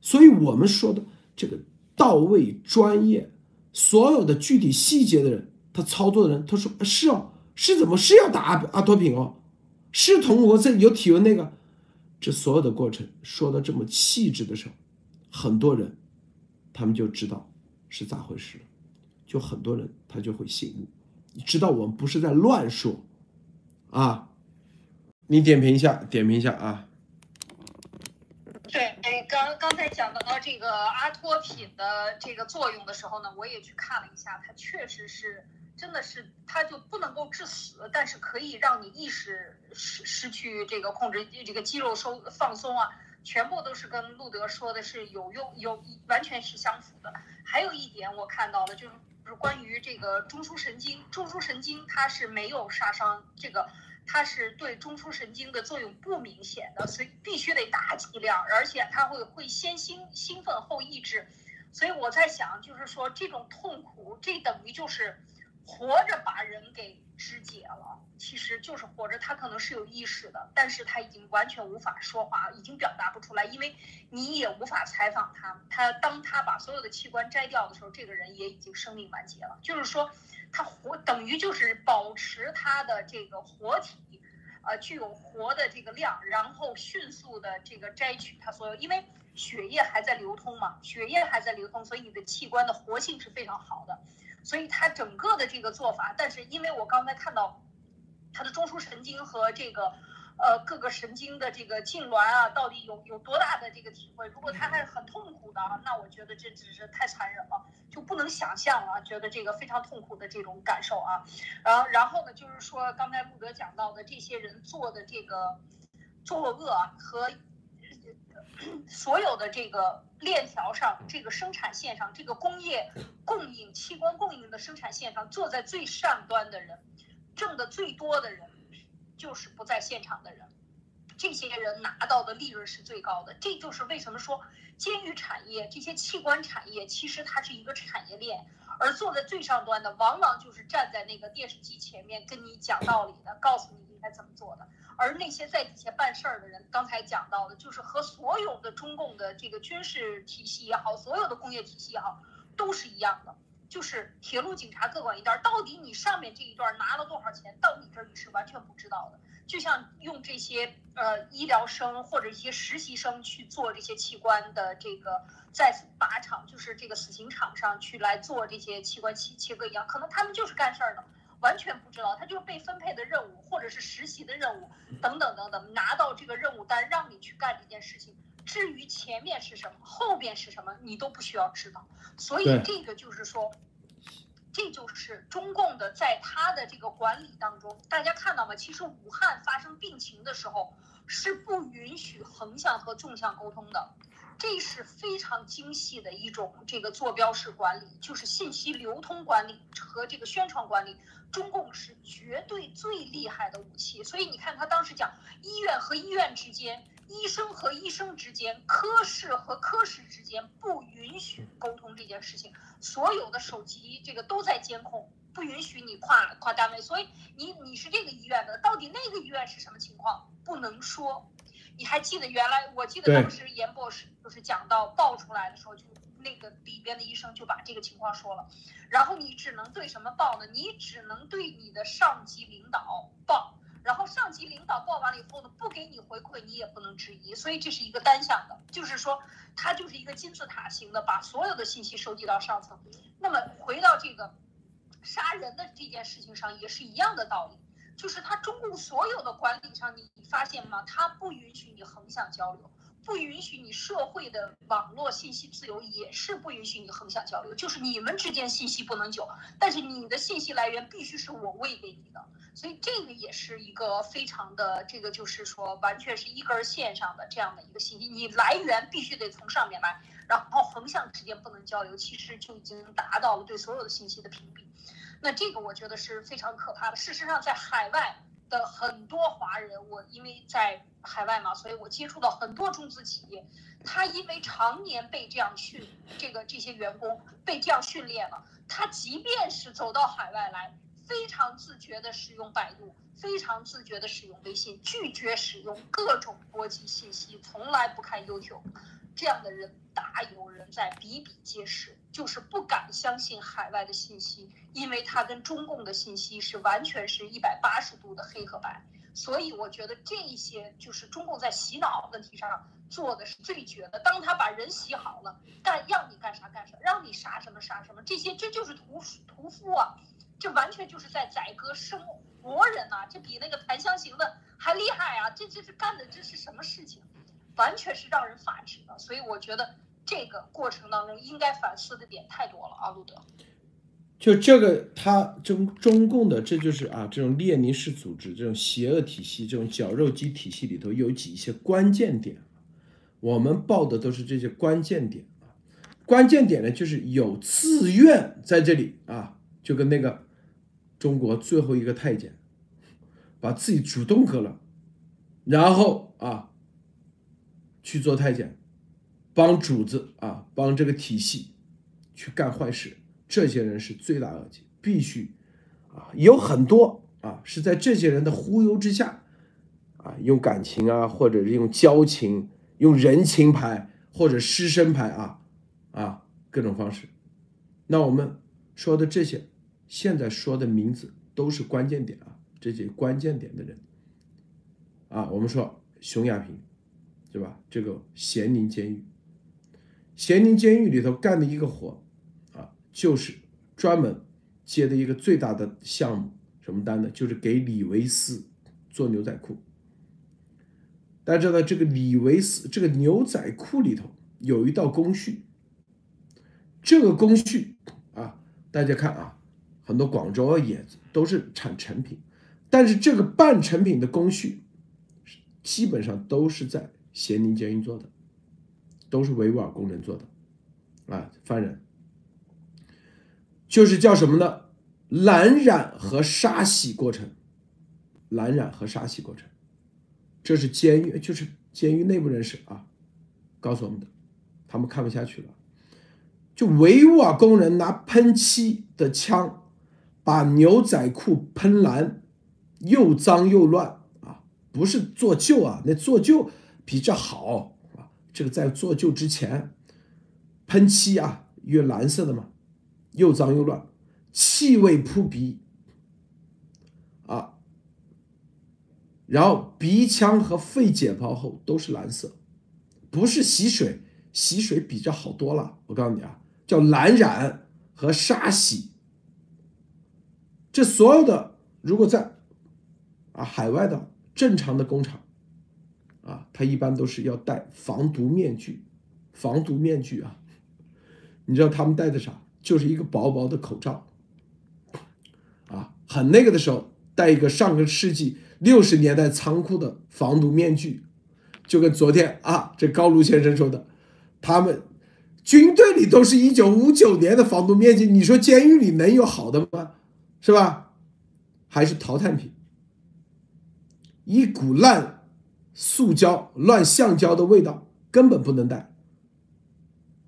所以我们说的这个到位专业，所有的具体细节的人，他操作的人，他说是哦，是怎么是要打阿阿托品哦，是同我这有体温那个，这所有的过程说的这么细致的时候，很多人他们就知道是咋回事了，就很多人他就会醒悟。你知道我们不是在乱说，啊，你点评一下，点评一下啊。对，哎刚刚才讲到这个阿托品的这个作用的时候呢，我也去看了一下，它确实是，真的是，它就不能够致死，但是可以让你意识失失去这个控制，这个肌肉收放松啊，全部都是跟路德说的是有用，有完全是相符的。还有一点我看到的就是。关于这个中枢神经，中枢神经它是没有杀伤，这个它是对中枢神经的作用不明显的，所以必须得大剂量，而且它会会先兴兴奋后抑制，所以我在想，就是说这种痛苦，这等于就是活着把人给肢解了。其实就是活着，他可能是有意识的，但是他已经完全无法说话，已经表达不出来，因为你也无法采访他。他当他把所有的器官摘掉的时候，这个人也已经生命完结了。就是说，他活等于就是保持他的这个活体，呃，具有活的这个量，然后迅速的这个摘取他所有，因为血液还在流通嘛，血液还在流通，所以你的器官的活性是非常好的。所以他整个的这个做法，但是因为我刚才看到。他的中枢神经和这个，呃，各个神经的这个痉挛啊，到底有有多大的这个体会？如果他还很痛苦的，那我觉得这只是太残忍了，就不能想象了。觉得这个非常痛苦的这种感受啊，然后然后呢，就是说刚才穆德讲到的这些人做的这个作恶和所有的这个链条上，这个生产线上，这个工业供应器官供应的生产线上，坐在最上端的人。挣的最多的人，就是不在现场的人，这些人拿到的利润是最高的。这就是为什么说监狱产业这些器官产业，其实它是一个产业链，而坐在最上端的，往往就是站在那个电视机前面跟你讲道理的，告诉你应该怎么做的。而那些在底下办事儿的人，刚才讲到的，就是和所有的中共的这个军事体系也好，所有的工业体系也好，都是一样的。就是铁路警察各管一段，到底你上面这一段拿了多少钱，到你这儿你是完全不知道的。就像用这些呃医疗生或者一些实习生去做这些器官的这个在靶场，就是这个死刑场上去来做这些器官切切割一样，可能他们就是干事儿的，完全不知道，他就是被分配的任务或者是实习的任务等等等等，拿到这个任务单让你去干这件事情。至于前面是什么，后边是什么，你都不需要知道。所以这个就是说，这就是中共的在他的这个管理当中，大家看到吗？其实武汉发生病情的时候是不允许横向和纵向沟通的，这是非常精细的一种这个坐标式管理，就是信息流通管理和这个宣传管理。中共是绝对最厉害的武器。所以你看他当时讲，医院和医院之间。医生和医生之间，科室和科室之间不允许沟通这件事情。所有的手机这个都在监控，不允许你跨跨单位。所以你你是这个医院的，到底那个医院是什么情况，不能说。你还记得原来？我记得当时严博士就是讲到爆出来的时候，就那个里边的医生就把这个情况说了。然后你只能对什么报呢？你只能对你的上级领导报。然后上级领导报完了以后呢，不给你回馈，你也不能质疑，所以这是一个单向的，就是说它就是一个金字塔型的，把所有的信息收集到上层。那么回到这个杀人的这件事情上，也是一样的道理，就是他中共所有的管理上，你发现吗？他不允许你横向交流。不允许你社会的网络信息自由，也是不允许你横向交流。就是你们之间信息不能久，但是你的信息来源必须是我喂给你的。所以这个也是一个非常的，这个就是说完全是一根线上的这样的一个信息，你来源必须得从上面来，然后横向之间不能交流，其实就已经达到了对所有的信息的屏蔽。那这个我觉得是非常可怕的。事实上，在海外。的很多华人，我因为在海外嘛，所以我接触到很多中资企业，他因为常年被这样训，这个这些员工被这样训练了，他即便是走到海外来，非常自觉的使用百度，非常自觉的使用微信，拒绝使用各种国际信息，从来不看 YouTube。这样的人大有人在，比比皆是，就是不敢相信海外的信息，因为他跟中共的信息是完全是一百八十度的黑和白。所以我觉得这些就是中共在洗脑问题上做的是最绝的。当他把人洗好了，干让你干啥干啥，让你杀什么杀什么，这些这就是屠屠夫啊，这完全就是在宰割生活人呐，这比那个檀香刑的还厉害啊！这这是干的这是什么事情？完全是让人发指的，所以我觉得这个过程当中应该反思的点太多了啊，路德。就这个，他中中共的，这就是啊，这种列宁式组织，这种邪恶体系，这种绞肉机体系里头有几些关键点，我们报的都是这些关键点。关键点呢，就是有自愿在这里啊，就跟那个中国最后一个太监，把自己主动割了，然后啊。去做太监，帮主子啊，帮这个体系去干坏事，这些人是罪大恶极，必须啊，有很多啊是在这些人的忽悠之下啊，用感情啊，或者是用交情、用人情牌或者师生牌啊啊各种方式。那我们说的这些，现在说的名字都是关键点啊，这些关键点的人啊，我们说熊亚平。对吧？这个咸宁监狱，咸宁监狱里头干的一个活，啊，就是专门接的一个最大的项目，什么单呢？就是给李维斯做牛仔裤。大家知道，这个李维斯这个牛仔裤里头有一道工序，这个工序啊，大家看啊，很多广州啊也都是产成品，但是这个半成品的工序，基本上都是在。咸宁监狱做的，都是维吾尔工人做的，啊，犯人，就是叫什么呢？蓝染和沙洗过程，蓝染和沙洗过程，这是监狱，就是监狱内部人士啊，告诉我们的，他们看不下去了，就维吾尔工人拿喷漆的枪把牛仔裤喷蓝，又脏又乱啊！不是做旧啊，那做旧比较好啊。这个在做旧之前，喷漆啊，越蓝色的嘛，又脏又乱，气味扑鼻啊。然后鼻腔和肺解剖后都是蓝色，不是洗水，洗水比较好多了。我告诉你啊。叫蓝染和沙洗，这所有的如果在啊海外的正常的工厂啊，它一般都是要戴防毒面具，防毒面具啊，你知道他们戴的啥？就是一个薄薄的口罩啊，很那个的时候戴一个上个世纪六十年代仓库的防毒面具，就跟昨天啊这高卢先生说的，他们。军队里都是一九五九年的防毒面具，你说监狱里能有好的吗？是吧？还是淘汰品？一股烂塑胶、烂橡胶的味道，根本不能戴。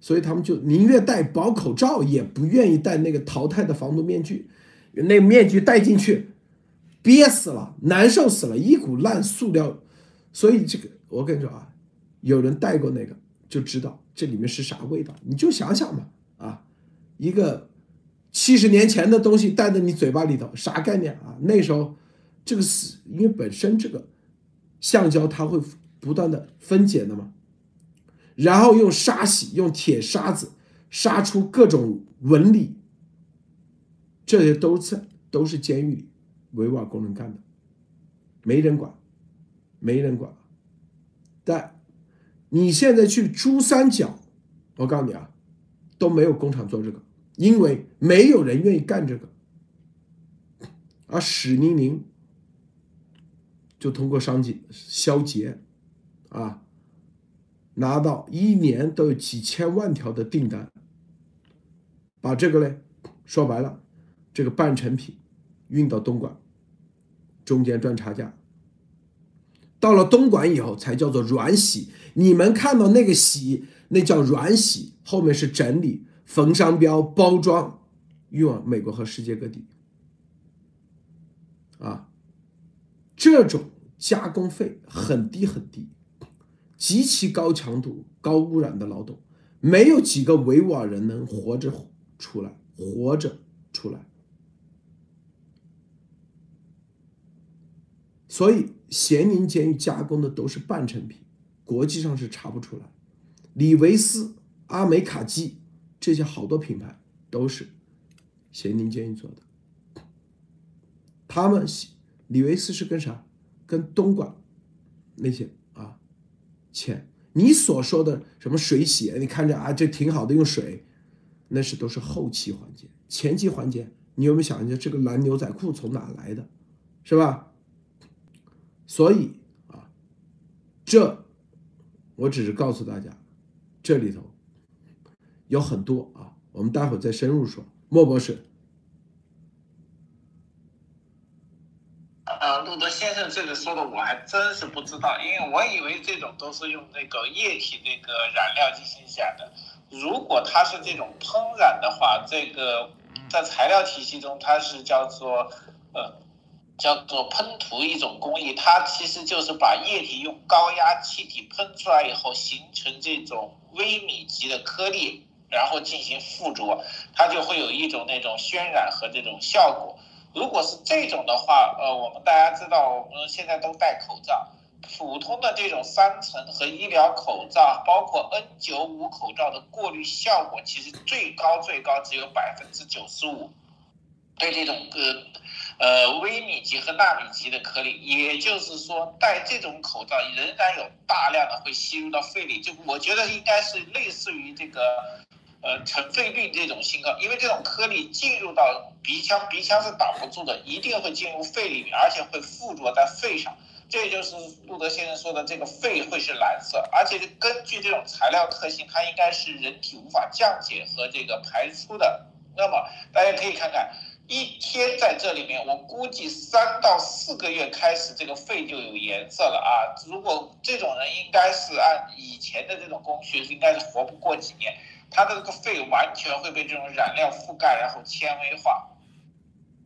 所以他们就宁愿戴薄口罩，也不愿意戴那个淘汰的防毒面具。那面具戴进去，憋死了，难受死了，一股烂塑料。所以这个，我跟你说啊，有人戴过那个就知道。这里面是啥味道？你就想想嘛，啊，一个七十年前的东西带在你嘴巴里头，啥概念啊？那时候这个是因为本身这个橡胶它会不断的分解的嘛，然后用沙洗，用铁砂子杀出各种纹理，这些都是都是监狱里维吾尔工人干的，没人管，没人管，但。你现在去珠三角，我告诉你啊，都没有工厂做这个，因为没有人愿意干这个。而史宁宁就通过商机消结，啊，拿到一年都有几千万条的订单，把这个嘞，说白了，这个半成品运到东莞，中间赚差价。到了东莞以后，才叫做软洗。你们看到那个洗，那叫软洗，后面是整理、缝商标、包装，运往美国和世界各地。啊，这种加工费很低很低，极其高强度、高污染的劳动，没有几个维吾尔人能活着出来，活着出来。所以。咸宁监狱加工的都是半成品，国际上是查不出来。李维斯、阿美卡基这些好多品牌都是咸宁监狱做的。他们李维斯是跟啥？跟东莞那些啊签。你所说的什么水洗，你看着啊这挺好的，用水，那是都是后期环节，前期环节你有没有想一下这个蓝牛仔裤从哪来的，是吧？所以啊，这我只是告诉大家，这里头有很多啊，我们待会儿再深入说。莫博士，呃，路德先生这个说的我还真是不知道，因为我以为这种都是用那个液体那个染料进行染的。如果它是这种喷染的话，这个在材料体系中它是叫做呃。叫做喷涂一种工艺，它其实就是把液体用高压气体喷出来以后，形成这种微米级的颗粒，然后进行附着，它就会有一种那种渲染和这种效果。如果是这种的话，呃，我们大家知道，我们现在都戴口罩，普通的这种三层和医疗口罩，包括 N95 口罩的过滤效果，其实最高最高只有百分之九十五。对这种呃呃微米级和纳米级的颗粒，也就是说戴这种口罩仍然有大量的会吸入到肺里，就我觉得应该是类似于这个呃尘肺病这种信号，因为这种颗粒进入到鼻腔，鼻腔是挡不住的，一定会进入肺里面，而且会附着在肺上，这就是路德先生说的这个肺会是蓝色，而且是根据这种材料特性，它应该是人体无法降解和这个排出的。那么大家可以看看。一天在这里面，我估计三到四个月开始，这个肺就有颜色了啊！如果这种人应该是按以前的这种工序，应该是活不过几年。它的这个肺完全会被这种染料覆盖，然后纤维化。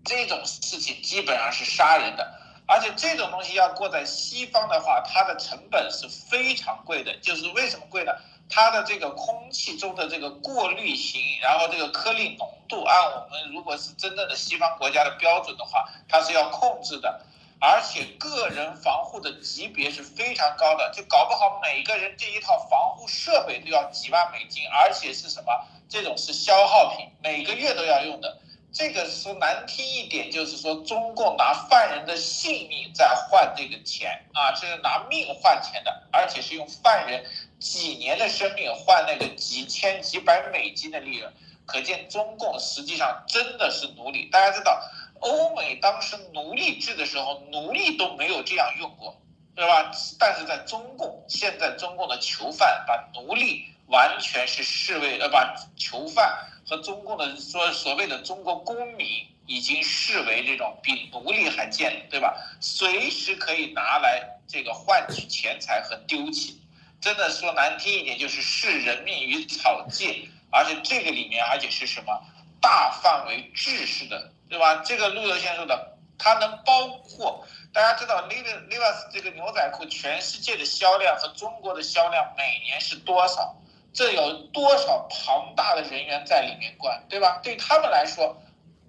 这种事情基本上是杀人的，而且这种东西要过在西方的话，它的成本是非常贵的。就是为什么贵呢？它的这个空气中的这个过滤型，然后这个颗粒浓度，按我们如果是真正的西方国家的标准的话，它是要控制的。而且个人防护的级别是非常高的，就搞不好每个人这一套防护设备都要几万美金，而且是什么？这种是消耗品，每个月都要用的。这个说难听一点，就是说中共拿犯人的性命在换这个钱啊，这是拿命换钱的，而且是用犯人几年的生命换那个几千几百美金的利润，可见中共实际上真的是奴隶。大家知道，欧美当时奴隶制的时候，奴隶都没有这样用过，对吧？但是在中共，现在中共的囚犯把奴隶完全是视为呃，把囚犯。和中共的说所谓的中国公民已经视为这种比奴隶还贱，对吧？随时可以拿来这个换取钱财和丢弃，真的说难听一点就是视人命于草芥，而且这个里面而且是什么大范围制式的，对吧？这个路德先说的，它能包括大家知道 Levi Levi's 这个牛仔裤全世界的销量和中国的销量每年是多少？这有多少庞大的人员在里面管，对吧？对他们来说，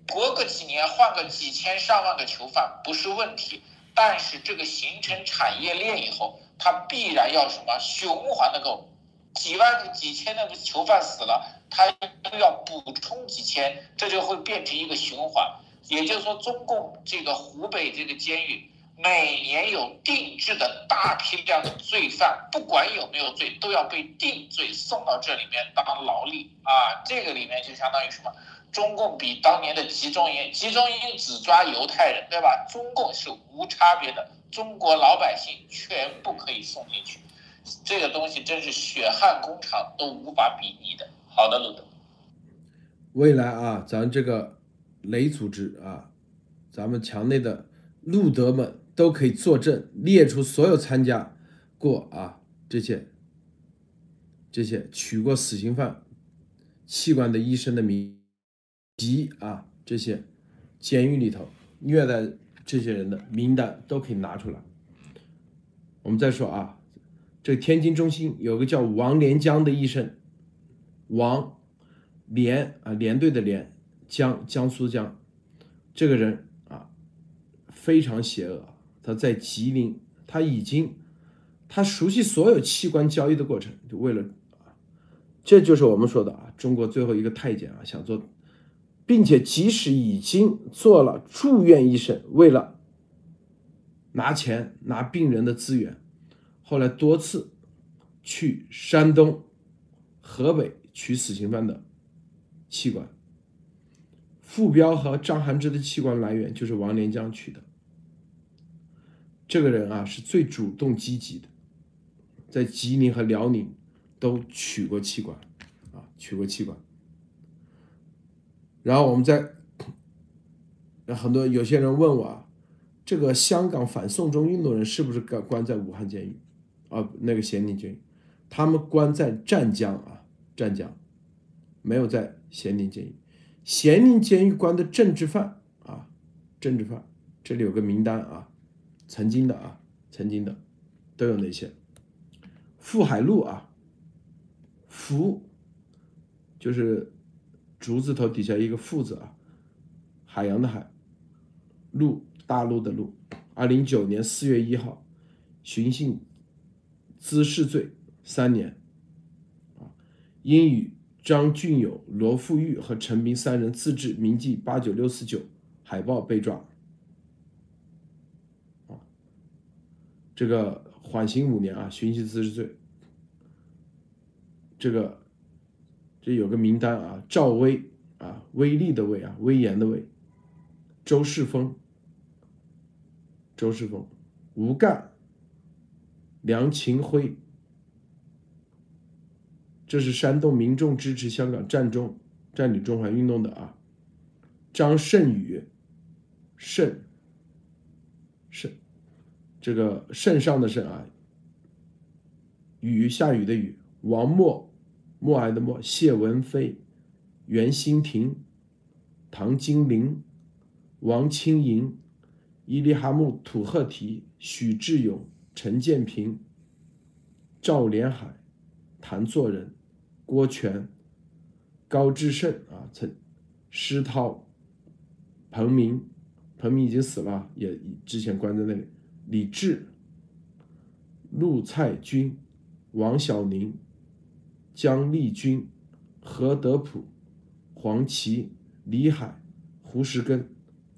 隔个几年换个几千上万个囚犯不是问题，但是这个形成产业链以后，它必然要什么循环的够，几万几千的囚犯死了，他都要补充几千，这就会变成一个循环。也就是说，中共这个湖北这个监狱。每年有定制的大批量的罪犯，不管有没有罪，都要被定罪送到这里面当劳力啊！这个里面就相当于什么？中共比当年的集中营，集中营只抓犹太人，对吧？中共是无差别的，中国老百姓全部可以送进去。这个东西真是血汗工厂都无法比拟的。好的，路德。未来啊，咱这个雷组织啊，咱们墙内的路德们。都可以作证，列出所有参加过啊这些这些取过死刑犯器官的医生的名及啊这些监狱里头虐待这些人的名单都可以拿出来。我们再说啊，这天津中心有个叫王连江的医生，王连啊连队的连江江苏江，这个人啊非常邪恶。他在吉林，他已经，他熟悉所有器官交易的过程，就为了啊，这就是我们说的啊，中国最后一个太监啊，想做，并且即使已经做了住院医生，为了拿钱拿病人的资源，后来多次去山东、河北取死刑犯的器官，傅彪和张涵之的器官来源就是王连江取的。这个人啊是最主动积极的，在吉林和辽宁都取过器官，啊，取过器官。然后我们在，很多有些人问我啊，这个香港反送中运动人是不是关关在武汉监狱？啊，那个咸宁监狱，他们关在湛江啊，湛江，没有在咸宁监狱。咸宁监狱关的政治犯啊，政治犯，这里有个名单啊。曾经的啊，曾经的都有哪些？傅海路啊，福就是竹字头底下一个富字啊，海洋的海，陆大陆的陆。二零一九年四月一号，寻衅滋事罪三年。啊，因与张俊友、罗富玉和陈斌三人自制铭记八九六四九海报被抓。这个缓刑五年啊，寻衅滋事罪。这个这有个名单啊，赵威啊，威力的威啊，威严的威。周世峰，周世峰，吴干，梁勤辉。这是煽动民众支持香港占中、占领中环运动的啊。张胜宇，胜，胜。这个圣上的圣啊，雨下雨的雨，王默，默哀的默，谢文飞、袁新婷、唐金玲、王清莹、伊利哈木土赫提、许志勇、陈建平、赵连海、谭作人、郭全、高志胜啊，陈施涛、彭明，彭明已经死了，也之前关在那里。李志、陆蔡军、王小宁、姜丽君、何德普、黄琦、李海、胡石根，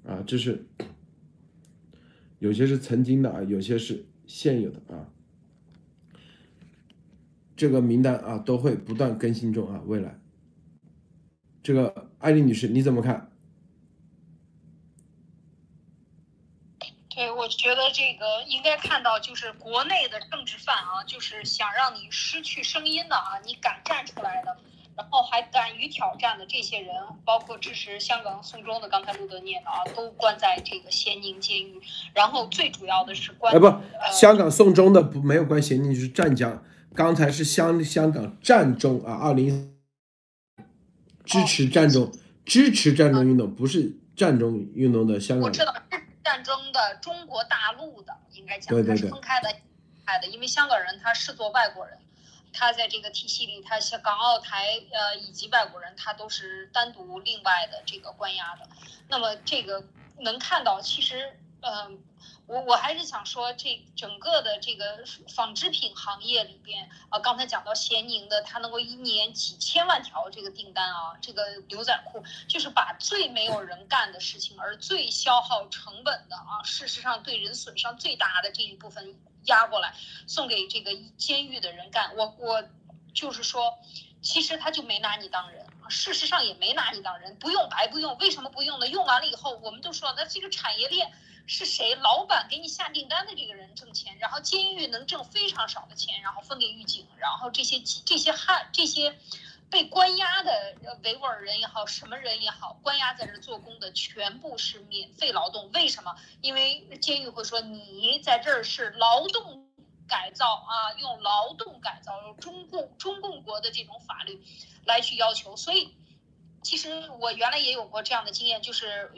啊，这是有些是曾经的啊，有些是现有的啊。这个名单啊都会不断更新中啊，未来。这个艾丽女士你怎么看？对，我觉得这个应该看到，就是国内的政治犯啊，就是想让你失去声音的啊，你敢站出来的，然后还敢于挑战的这些人，包括支持香港送中的，刚才陆德念的啊，都关在这个咸宁监狱。然后最主要的是关，哎不，香港送中的不没有关咸宁，是湛江。刚才是香香港战中啊，二零支持战中，支持战中运动，不是战中运动的香港。我知道。战争的中国大陆的应该讲它是分开的，开的，因为香港人他视作外国人，他在这个体系里，他像港澳台呃以及外国人，他都是单独另外的这个关押的。那么这个能看到，其实嗯。我我还是想说，这整个的这个纺织品行业里边，啊，刚才讲到咸宁的，它能够一年几千万条这个订单啊，这个牛仔裤就是把最没有人干的事情，而最消耗成本的啊，事实上对人损伤最大的这一部分压过来，送给这个监狱的人干。我我就是说，其实他就没拿你当人，事实上也没拿你当人，不用白不用，为什么不用呢？用完了以后，我们都说那这个产业链。是谁？老板给你下订单的这个人挣钱，然后监狱能挣非常少的钱，然后分给狱警，然后这些这些汉这些被关押的维吾尔人也好，什么人也好，关押在这做工的全部是免费劳动。为什么？因为监狱会说你在这儿是劳动改造啊，用劳动改造，用中共中共国的这种法律来去要求。所以，其实我原来也有过这样的经验，就是。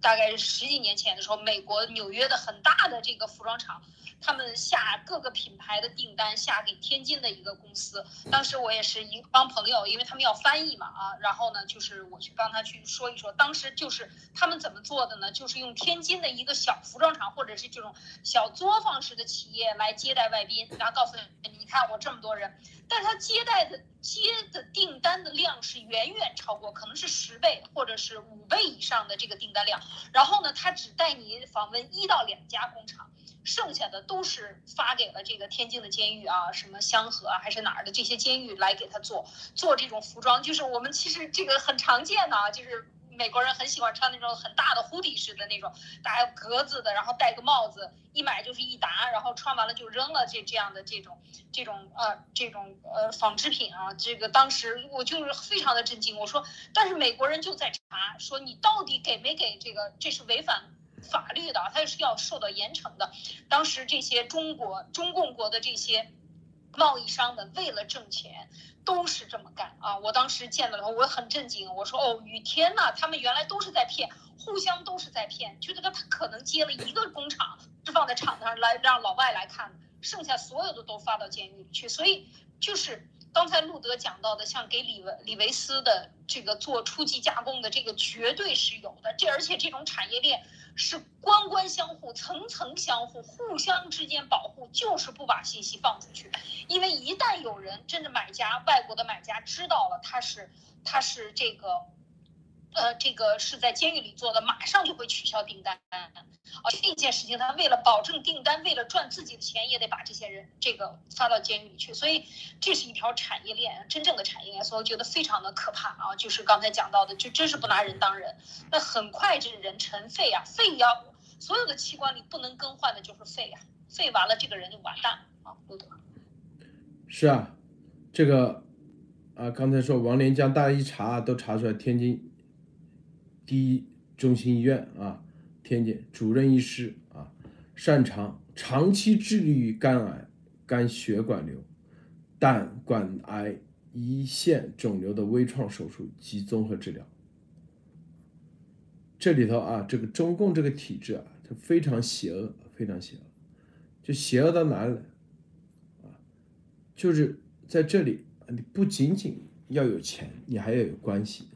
大概十几年前的时候，美国纽约的很大的这个服装厂，他们下各个品牌的订单下给天津的一个公司。当时我也是一帮朋友，因为他们要翻译嘛啊，然后呢，就是我去帮他去说一说。当时就是他们怎么做的呢？就是用天津的一个小服装厂或者是这种小作坊式的企业来接待外宾，然后告诉你，你看我这么多人。但他接待的接的订单的量是远远超过，可能是十倍或者是五倍以上的这个订单量。然后呢，他只带你访问一到两家工厂，剩下的都是发给了这个天津的监狱啊，什么香河啊还是哪儿的这些监狱来给他做做这种服装。就是我们其实这个很常见的啊，就是。美国人很喜欢穿那种很大的蝴蝶式的那种带格子的，然后戴个帽子，一买就是一沓，然后穿完了就扔了。这这样的这种这种呃这种呃纺织品啊，这个当时我就是非常的震惊。我说，但是美国人就在查，说你到底给没给这个？这是违反法律的，他是要受到严惩的。当时这些中国中共国的这些贸易商们为了挣钱。都是这么干啊！我当时见到了，我很震惊。我说：“哦，雨天呐，他们原来都是在骗，互相都是在骗。就这个，他可能接了一个工厂，是放在厂子上来让老外来看，剩下所有的都发到监狱里去。所以，就是刚才路德讲到的，像给李维李维斯的这个做初级加工的，这个绝对是有的。这而且这种产业链。”是官官相护，层层相互，互相之间保护，就是不把信息放出去，因为一旦有人真的买家，外国的买家知道了他是他是这个。呃，这个是在监狱里做的，马上就会取消订单。啊，这件事情他为了保证订单，为了赚自己的钱，也得把这些人这个发到监狱里去。所以这是一条产业链，真正的产业链。所以我觉得非常的可怕啊！就是刚才讲到的，就真是不拿人当人。那很快这人成肺啊，肺要所有的器官里不能更换的就是肺啊，肺完了这个人就完蛋啊，路德。是啊，这个啊，刚才说王连江，大家一查都查出来天津。第一中心医院啊，天津主任医师啊，擅长长期致力于肝癌、肝血管瘤、胆管癌胰腺肿瘤的微创手术及综合治疗。这里头啊，这个中共这个体制啊，它非常邪恶，非常邪恶，就邪恶到哪里？啊，就是在这里，你不仅仅要有钱，你还要有关系。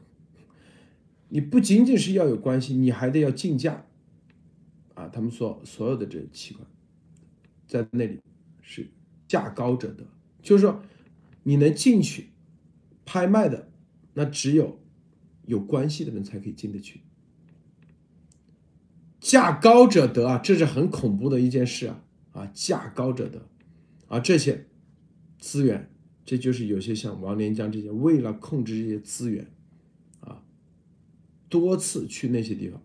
你不仅仅是要有关系，你还得要竞价。啊，他们说所有的这器官，在那里是价高者得，就是说你能进去拍卖的，那只有有关系的人才可以进得去。价高者得啊，这是很恐怖的一件事啊！啊，价高者得，啊，这些资源，这就是有些像王连江这些，为了控制这些资源，多次去那些地方，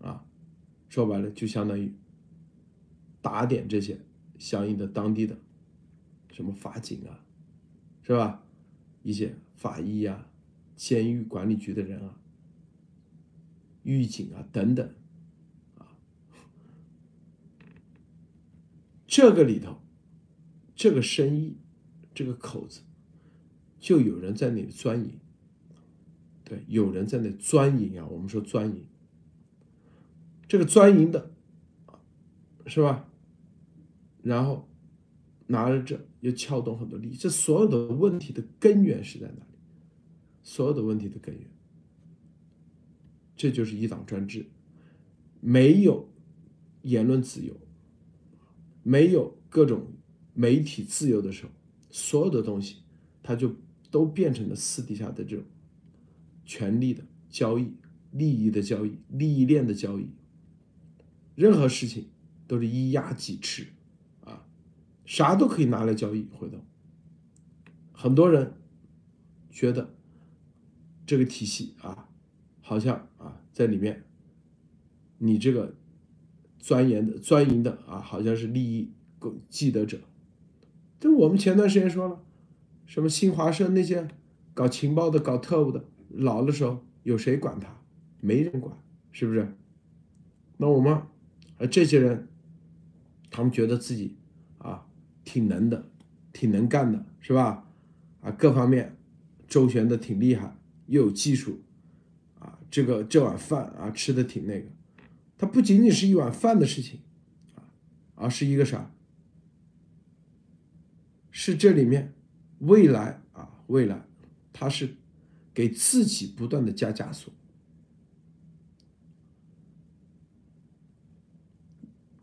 啊，说白了就相当于打点这些相应的当地的什么法警啊，是吧？一些法医啊、监狱管理局的人啊、狱警啊等等。啊这个里头，这个生意，这个口子，就有人在那里钻营，对，有人在那钻营啊。我们说钻营，这个钻营的，是吧？然后拿着这又撬动很多利益，这所有的问题的根源是在哪里？所有的问题的根源，这就是一党专制，没有言论自由。没有各种媒体自由的时候，所有的东西，它就都变成了私底下的这种权力的交易、利益的交易、利益链的交易。任何事情都是一压几吃，啊，啥都可以拿来交易。回头，很多人觉得这个体系啊，好像啊在里面，你这个。钻研的、钻营的啊，好像是利益既得者。就我们前段时间说了，什么新华社那些搞情报的、搞特务的，老的时候有谁管他？没人管，是不是？那我们啊这些人，他们觉得自己啊挺能的，挺能干的，是吧？啊，各方面周旋的挺厉害，又有技术，啊，这个这碗饭啊吃的挺那个。它不仅仅是一碗饭的事情，啊，而是一个啥？是这里面未来啊，未来，它是给自己不断的加枷锁。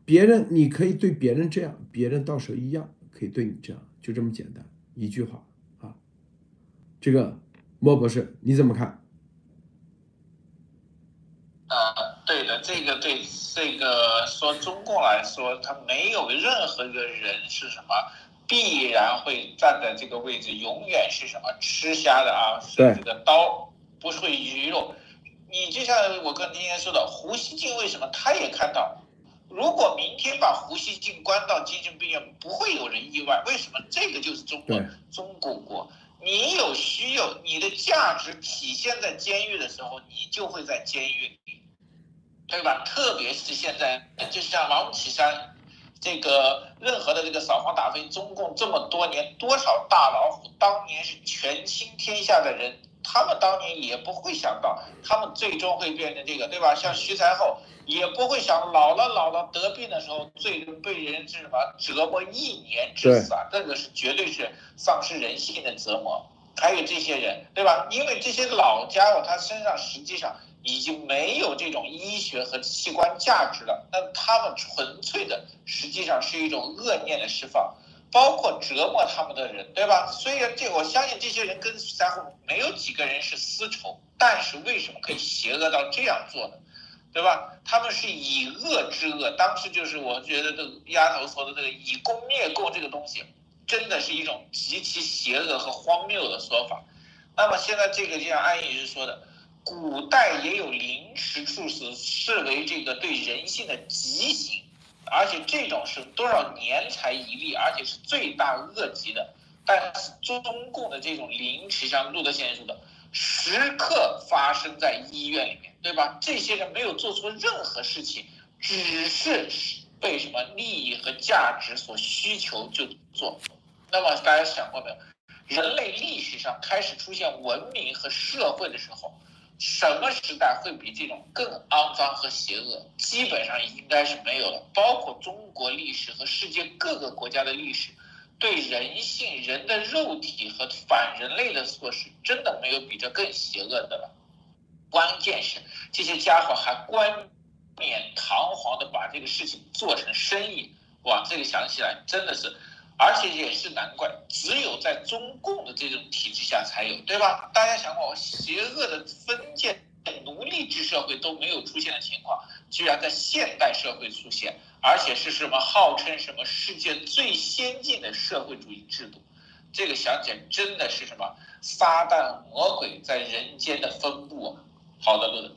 别人你可以对别人这样，别人到时候一样可以对你这样，就这么简单一句话啊。这个莫博士你怎么看？对的，这个对这个说中共来说，他没有任何一个人是什么必然会站在这个位置，永远是什么吃虾的啊？是这个刀不会鱼肉。你就像我跟今天说的，胡锡进为什么他也看到，如果明天把胡锡进关到精神病院，不会有人意外。为什么？这个就是中国中国国，你有需要，你的价值体现在监狱的时候，你就会在监狱里。对吧？特别是现在，就像王岐山，这个任何的这个扫黄打非，中共这么多年多少大老虎，当年是权倾天下的人，他们当年也不会想到，他们最终会变成这个，对吧？像徐才厚也不会想老了老了得病的时候，最终被人是什么折磨一年致死啊？这个是绝对是丧失人性的折磨。还有这些人，对吧？因为这些老家伙他身上实际上。已经没有这种医学和器官价值了，那他们纯粹的实际上是一种恶念的释放，包括折磨他们的人，对吧？虽然这我相信这些人跟三后没有几个人是私仇，但是为什么可以邪恶到这样做呢？对吧？他们是以恶制恶，当时就是我觉得这个丫头说的这个以攻灭共这个东西，真的是一种极其邪恶和荒谬的说法。那么现在这个就像安医师说的。古代也有凌迟处死，视为这个对人性的极刑，而且这种是多少年才一例，而且是罪大恶极的。但是中共的这种凌迟，像路德先生说的，时刻发生在医院里面，对吧？这些人没有做错任何事情，只是被什么利益和价值所需求就做。那么大家想过没有？人类历史上开始出现文明和社会的时候，什么时代会比这种更肮脏和邪恶？基本上应该是没有了。包括中国历史和世界各个国家的历史，对人性、人的肉体和反人类的措施，真的没有比这更邪恶的了。关键是这些家伙还冠冕堂皇的把这个事情做成生意，哇，这个想起来真的是，而且也是难怪，只有在中共的这种体制下才有，对吧？大家想过，邪恶的封建奴隶制社会都没有出现的情况，居然在现代社会出现，而且是什么号称什么世界最先进的社会主义制度，这个想起来真的是什么撒旦魔鬼在人间的分布啊！好的，路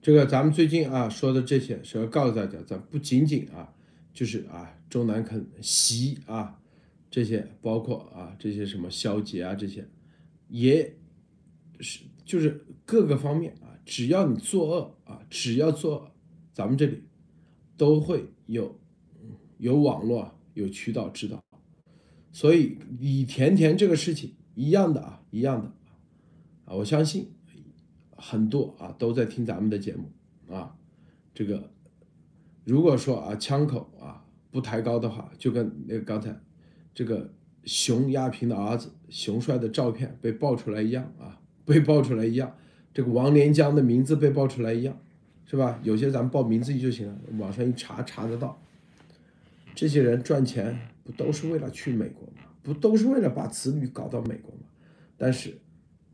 这个咱们最近啊说的这些是要告诉大家，咱不仅仅啊就是啊中南肯习啊这些，包括啊这些什么消极啊这些，也是就是各个方面啊，只要你作恶啊，只要作恶，咱们这里都会有有网络有渠道知道，所以李甜甜这个事情一样的啊一样的啊，我相信。很多啊都在听咱们的节目啊，这个如果说啊枪口啊不抬高的话，就跟那个刚才这个熊亚平的儿子熊帅的照片被爆出来一样啊，被爆出来一样，这个王连江的名字被爆出来一样，是吧？有些咱们报名字就行了，网上一查查得到。这些人赚钱不都是为了去美国吗？不都是为了把子女搞到美国吗？但是。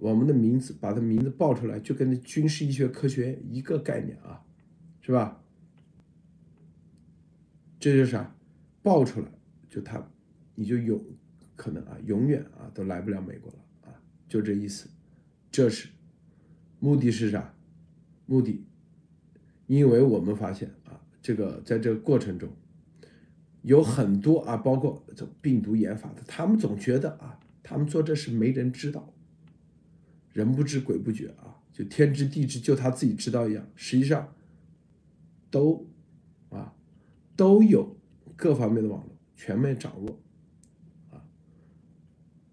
我们的名字，把他名字报出来，就跟那军事医学科学一个概念啊，是吧？这就是啥？爆出来就他，你就有可能啊，永远啊都来不了美国了啊，就这意思。这是目的是啥？目的，因为我们发现啊，这个在这个过程中，有很多啊，包括这病毒研发的，他们总觉得啊，他们做这事没人知道。人不知鬼不觉啊，就天知地知，就他自己知道一样。实际上，都都有各方面的网络全面掌握啊。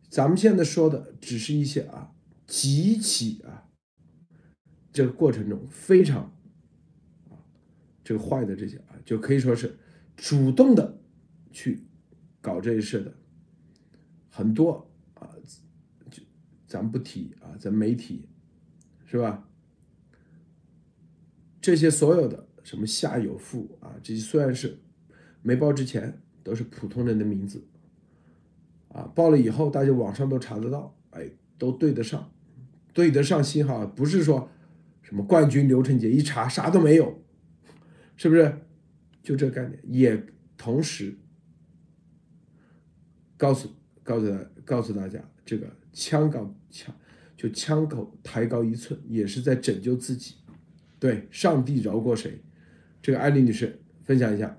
咱们现在说的只是一些啊极其啊这个过程中非常啊这个坏的这些啊，就可以说是主动的去搞这些事的很多啊，就。咱不提啊，咱没提，是吧？这些所有的什么夏有富啊，这些虽然是没报之前都是普通人的名字，啊，报了以后大家网上都查得到，哎，都对得上，对得上信号，不是说什么冠军刘成杰一查啥都没有，是不是？就这概念，也同时告诉告诉告诉大家这个。枪高枪，就枪口抬高一寸，也是在拯救自己。对，上帝饶过谁？这个艾丽女士分享一下。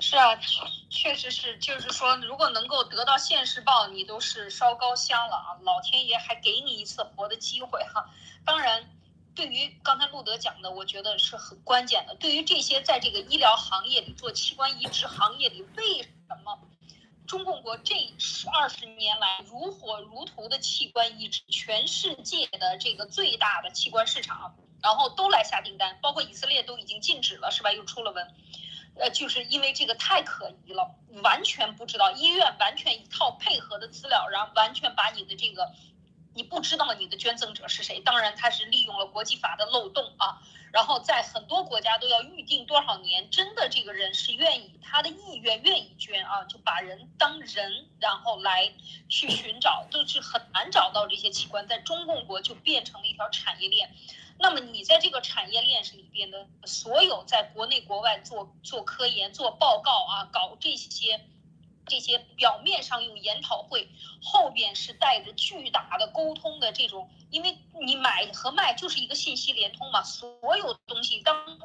是啊，确实是，就是说，如果能够得到现世报，你都是烧高香了啊！老天爷还给你一次活的机会哈。当然，对于刚才路德讲的，我觉得是很关键的。对于这些在这个医疗行业里做器官移植行业里，为什么？中共国这十二十年来如火如荼的器官移植，全世界的这个最大的器官市场，然后都来下订单，包括以色列都已经禁止了，是吧？又出了文，呃，就是因为这个太可疑了，完全不知道医院完全一套配合的资料，然后完全把你的这个。你不知道你的捐赠者是谁，当然他是利用了国际法的漏洞啊，然后在很多国家都要预定多少年，真的这个人是愿意，他的意愿愿意捐啊，就把人当人，然后来去寻找，都是很难找到这些器官，在中共国就变成了一条产业链，那么你在这个产业链里边的所有在国内国外做做科研、做报告啊，搞这些。这些表面上用研讨会，后边是带着巨大的沟通的这种，因为你买和卖就是一个信息联通嘛。所有东西，当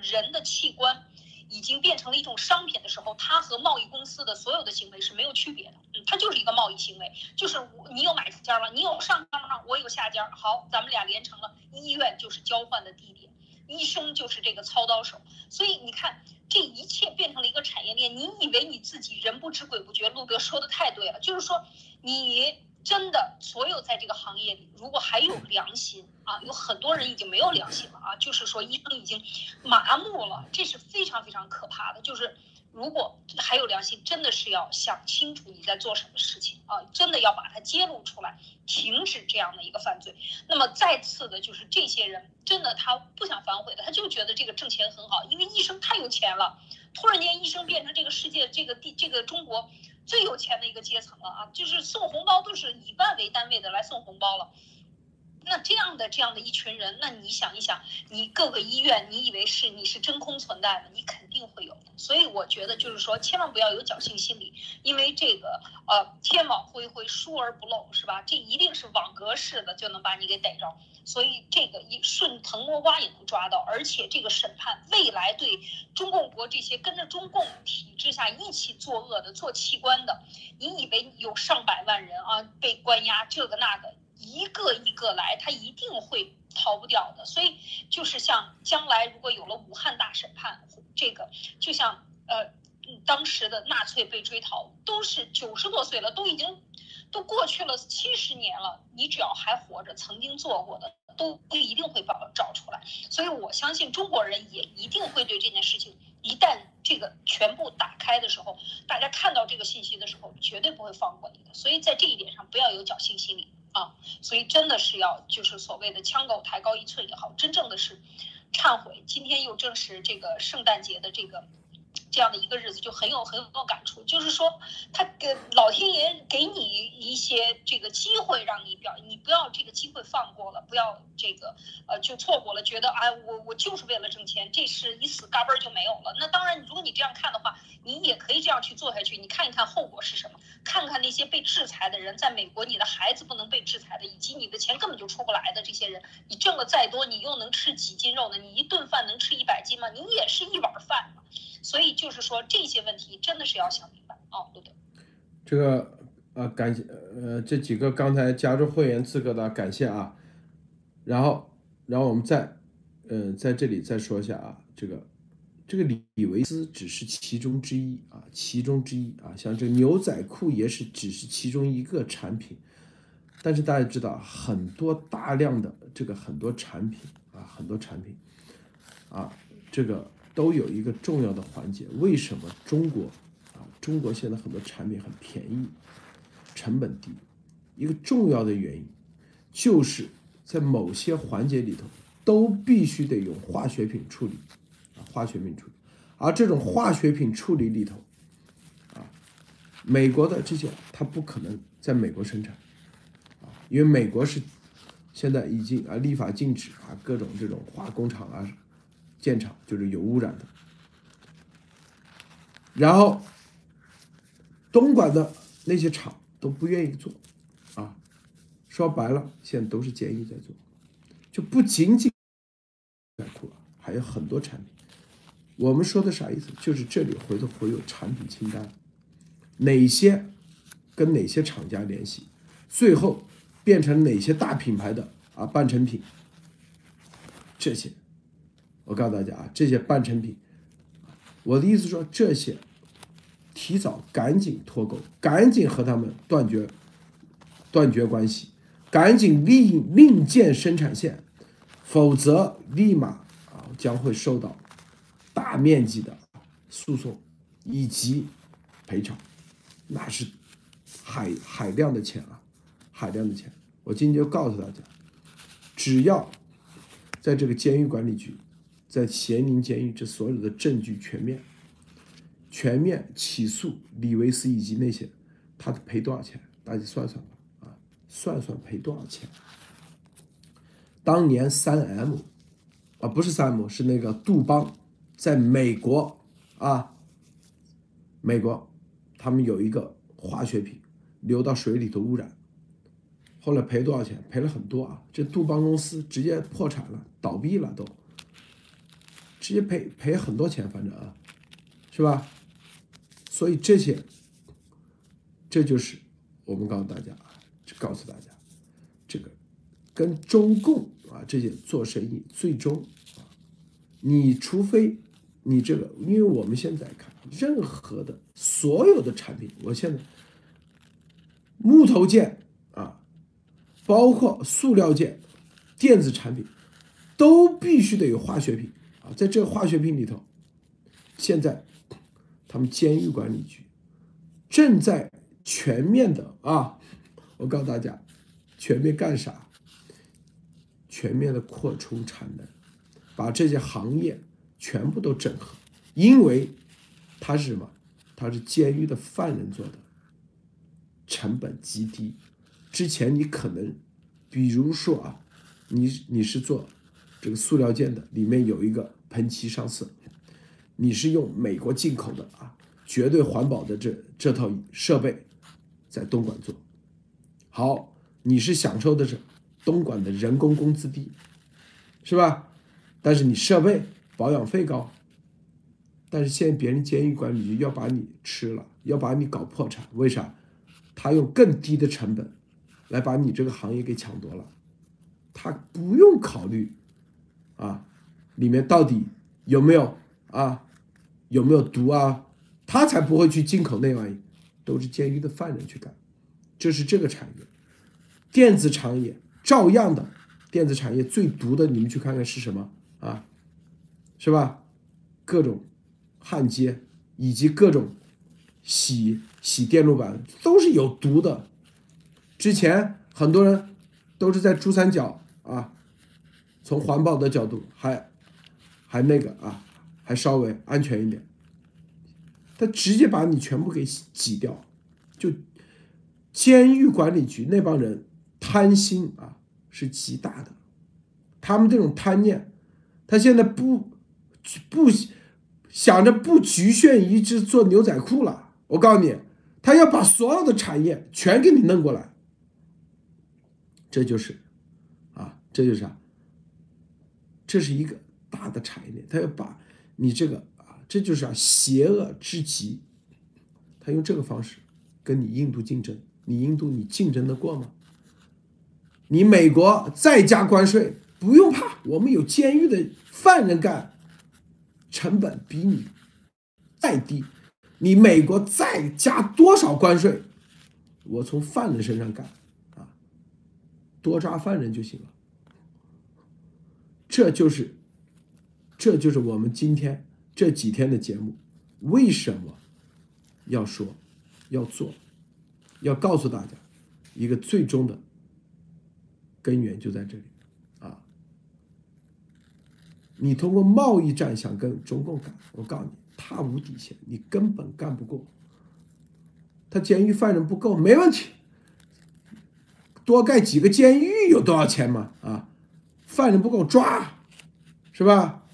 人的器官已经变成了一种商品的时候，它和贸易公司的所有的行为是没有区别的。嗯，它就是一个贸易行为，就是你有买家吗？你有上家吗？我有下家。好，咱们俩连成了，医院就是交换的地点。医生就是这个操刀手。所以你看，这一切变成了一个产业链。你以为你自己人不知鬼不觉？路德说的太对了，就是说你。真的，所有在这个行业里，如果还有良心啊，有很多人已经没有良心了啊，就是说医生已经麻木了，这是非常非常可怕的。就是如果还有良心，真的是要想清楚你在做什么事情啊，真的要把它揭露出来，停止这样的一个犯罪。那么再次的，就是这些人真的他不想反悔的，他就觉得这个挣钱很好，因为医生太有钱了，突然间医生变成这个世界这个地这个中国。最有钱的一个阶层了啊，就是送红包都是以万为单位的来送红包了。那这样的这样的一群人，那你想一想，你各个医院，你以为是你是真空存在的，你肯定会有的。所以我觉得就是说，千万不要有侥幸心理，因为这个呃天网恢恢，疏而不漏，是吧？这一定是网格式的就能把你给逮着。所以这个一顺藤摸瓜也能抓到，而且这个审判未来对中共国这些跟着中共体制下一起作恶的做器官的，你以为有上百万人啊被关押这个那个？一个一个来，他一定会逃不掉的。所以，就是像将来如果有了武汉大审判，这个就像呃，当时的纳粹被追逃，都是九十多岁了，都已经都过去了七十年了。你只要还活着，曾经做过的，都不一定会找找出来。所以我相信中国人也一定会对这件事情，一旦这个全部打开的时候，大家看到这个信息的时候，绝对不会放过你的。所以在这一点上，不要有侥幸心理。所以真的是要就是所谓的枪口抬高一寸也好，真正的是忏悔。今天又正是这个圣诞节的这个。这样的一个日子就很有很有感触，就是说，他给老天爷给你一些这个机会，让你表，你不要这个机会放过了，不要这个呃就错过了，觉得哎我我就是为了挣钱，这是一死嘎嘣就没有了。那当然，如果你这样看的话，你也可以这样去做下去。你看一看后果是什么？看看那些被制裁的人，在美国，你的孩子不能被制裁的，以及你的钱根本就出不来的这些人，你挣了再多，你又能吃几斤肉呢？你一顿饭能吃一百斤吗？你也是一碗饭嘛。所以就是说这些问题真的是要想明白哦，对对。这个呃，感谢呃这几个刚才加入会员资格的感谢啊，然后然后我们再呃在这里再说一下啊，这个这个李维斯只是其中之一啊，其中之一啊，像这个牛仔裤也是只是其中一个产品，但是大家知道很多大量的这个很多产品啊，很多产品啊，这个。都有一个重要的环节，为什么中国啊？中国现在很多产品很便宜，成本低，一个重要的原因就是在某些环节里头都必须得用化学品处理啊，化学品处理，而这种化学品处理里头啊，美国的这些它不可能在美国生产啊，因为美国是现在已经啊立法禁止啊各种这种化工厂啊。建厂就是有污染的，然后东莞的那些厂都不愿意做，啊，说白了，现在都是监狱在做，就不仅仅在库了，还有很多产品。我们说的啥意思？就是这里回头会有产品清单，哪些跟哪些厂家联系，最后变成哪些大品牌的啊半成品，这些。我告诉大家啊，这些半成品，我的意思说，这些提早赶紧脱钩，赶紧和他们断绝断绝关系，赶紧另另建生产线，否则立马啊将会受到大面积的诉讼以及赔偿，那是海海量的钱啊，海量的钱。我今天就告诉大家，只要在这个监狱管理局。在咸宁监狱，这所有的证据全面、全面起诉李维斯以及那些，他赔多少钱？大家算算吧，啊，算算赔多少钱？当年三 M，啊，不是三 M，是那个杜邦，在美国啊，美国，他们有一个化学品流到水里头污染，后来赔多少钱？赔了很多啊！这杜邦公司直接破产了，倒闭了都。直接赔赔很多钱，反正啊，是吧？所以这些，这就是我们告诉大家啊，告诉大家，这个跟中共啊这些做生意，最终啊你除非你这个，因为我们现在看任何的所有的产品，我现在木头件啊，包括塑料件、电子产品，都必须得有化学品在这个化学品里头，现在他们监狱管理局正在全面的啊，我告诉大家，全面干啥？全面的扩充产能，把这些行业全部都整合，因为它是什么？它是监狱的犯人做的，成本极低。之前你可能，比如说啊，你你是做这个塑料件的，里面有一个喷漆上色，你是用美国进口的啊，绝对环保的这这套设备，在东莞做，好，你是享受的是。东莞的人工工资低，是吧？但是你设备保养费高，但是现在别人监狱管理局要把你吃了，要把你搞破产，为啥？他用更低的成本来把你这个行业给抢夺了，他不用考虑啊，里面到底有没有啊，有没有毒啊？他才不会去进口那玩意，都是监狱的犯人去干，这是这个产业，电子产业。照样的，电子产业最毒的，你们去看看是什么啊？是吧？各种焊接以及各种洗洗电路板都是有毒的。之前很多人都是在珠三角啊，从环保的角度还还那个啊，还稍微安全一点。他直接把你全部给挤掉，就监狱管理局那帮人贪心啊！是极大的，他们这种贪念，他现在不不想着不局限于只做牛仔裤了。我告诉你，他要把所有的产业全给你弄过来，这就是啊，这就是啥？这是一个大的产业链，他要把你这个啊，这就是啊，邪恶之极。他用这个方式跟你印度竞争，你印度你竞争得过吗？你美国再加关税不用怕，我们有监狱的犯人干，成本比你再低。你美国再加多少关税，我从犯人身上干，啊，多抓犯人就行了。这就是，这就是我们今天这几天的节目，为什么要说，要做，要告诉大家一个最终的。根源就在这里，啊！你通过贸易战想跟中共干，我告诉你，他无底线，你根本干不过。他监狱犯人不够，没问题，多盖几个监狱有多少钱嘛？啊，犯人不够抓，是吧？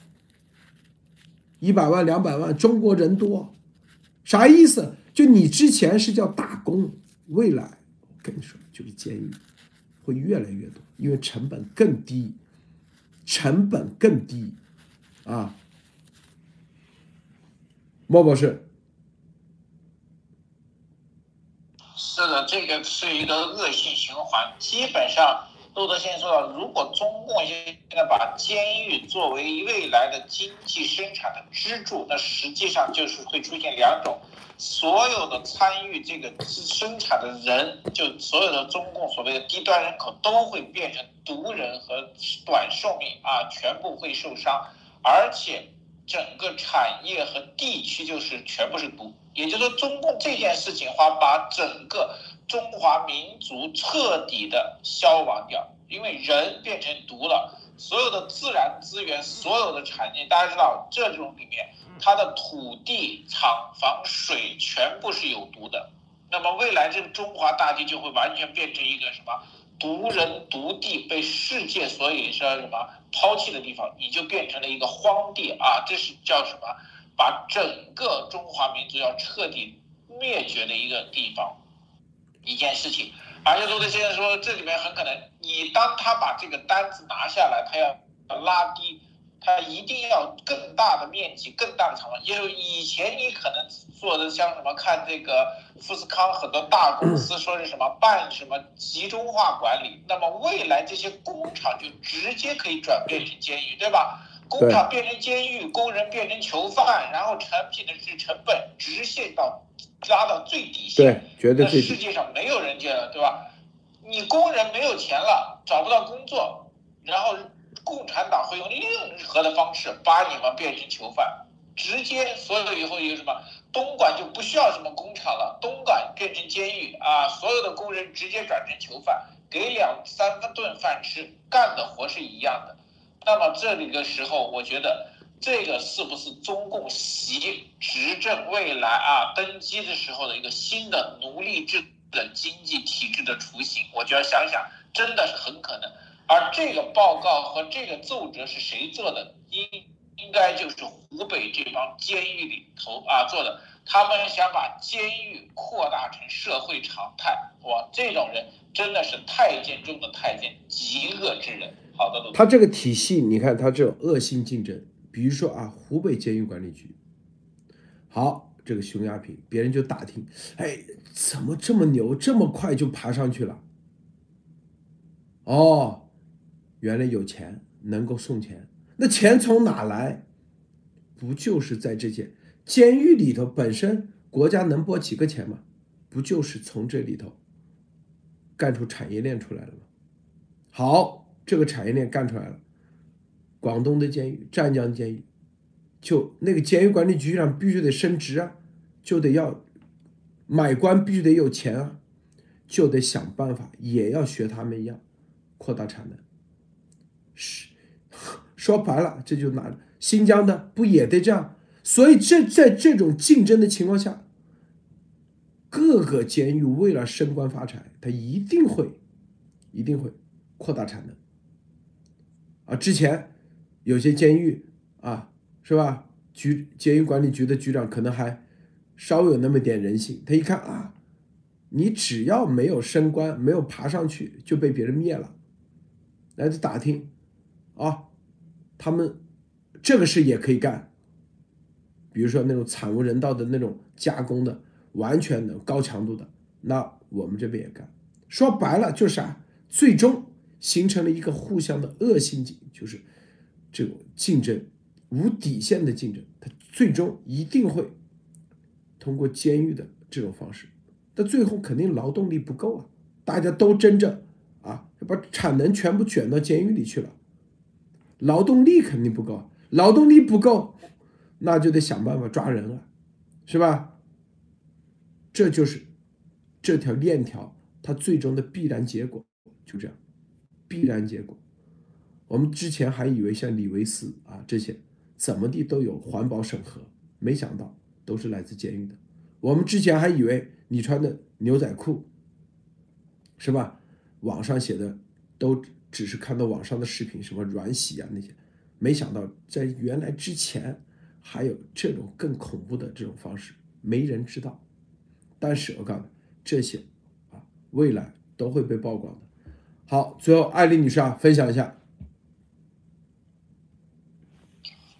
一百万、两百万，中国人多，啥意思？就你之前是叫打工，未来我跟你说就是监狱。会越来越多，因为成本更低，成本更低，啊，莫博士，是的，这个是一个恶性循环。基本上，路德先生说了，如果中共现在把监狱作为未来的经济生产的支柱，那实际上就是会出现两种。所有的参与这个生产的人，就所有的中共所谓的低端人口，都会变成毒人和短寿命啊，全部会受伤，而且整个产业和地区就是全部是毒。也就是说，中共这件事情的话，把整个中华民族彻底的消亡掉，因为人变成毒了，所有的自然资源，所有的产业，大家知道这种里面。它的土地、厂房、水全部是有毒的，那么未来这个中华大地就会完全变成一个什么毒人毒地，被世界所以说什么抛弃的地方，你就变成了一个荒地啊！这是叫什么？把整个中华民族要彻底灭绝的一个地方，一件事情。而且罗德先生说，这里面很可能，你当他把这个单子拿下来，他要拉低。他一定要更大的面积、更大的厂房，因为以前你可能做的像什么看这个富士康很多大公司说是什么办什么集中化管理，那么未来这些工厂就直接可以转变成监狱，对吧？工厂变成监狱，工人变成囚犯，然后产品的是成本直线到拉到最底线。对，绝对最世界上没有人这样，对吧？你工人没有钱了，找不到工作，然后共产党会用任何的方式把你们变成囚犯，直接所有以后有什么东莞就不需要什么工厂了，东莞变成监狱啊，所有的工人直接转成囚犯，给两三个顿饭吃，干的活是一样的。那么这里的时候，我觉得这个是不是中共习执政未来啊登基的时候的一个新的奴隶制的经济体制的雏形？我就要想想，真的是很可能。而这个报告和这个奏折是谁做的？应应该就是湖北这帮监狱里头啊做的。他们想把监狱扩大成社会常态。哇，这种人真的是太监中的太监，极恶之人。好的，他这个体系，你看他这种恶性竞争，比如说啊，湖北监狱管理局，好，这个熊亚平，别人就打听，哎，怎么这么牛，这么快就爬上去了？哦，原来有钱，能够送钱，那钱从哪来？不就是在这些监狱里头本身，国家能拨几个钱吗？不就是从这里头干出产业链出来了吗？好。这个产业链干出来了，广东的监狱，湛江监狱，就那个监狱管理局长必须得升职啊，就得要买官必须得有钱啊，就得想办法也要学他们一样扩大产能。是 说白了，这就拿新疆的不也得这样？所以这在这种竞争的情况下，各个监狱为了升官发财，他一定会一定会扩大产能。啊，之前有些监狱啊，是吧？局监狱管理局的局长可能还稍有那么点人性。他一看啊，你只要没有升官，没有爬上去，就被别人灭了。来打听啊，他们这个事也可以干。比如说那种惨无人道的那种加工的，完全的高强度的，那我们这边也干。说白了就是啥，最终。形成了一个互相的恶性竞，就是这种竞争无底线的竞争，它最终一定会通过监狱的这种方式，但最后肯定劳动力不够啊，大家都争着啊，把产能全部卷到监狱里去了，劳动力肯定不够，劳动力不够，那就得想办法抓人了，是吧？这就是这条链条它最终的必然结果，就这样。必然结果，我们之前还以为像李维斯啊这些怎么地都有环保审核，没想到都是来自监狱的。我们之前还以为你穿的牛仔裤是吧？网上写的都只是看到网上的视频，什么软洗啊那些，没想到在原来之前还有这种更恐怖的这种方式，没人知道。但是我告诉你，这些啊未来都会被曝光的。好，最后艾丽女士啊，分享一下。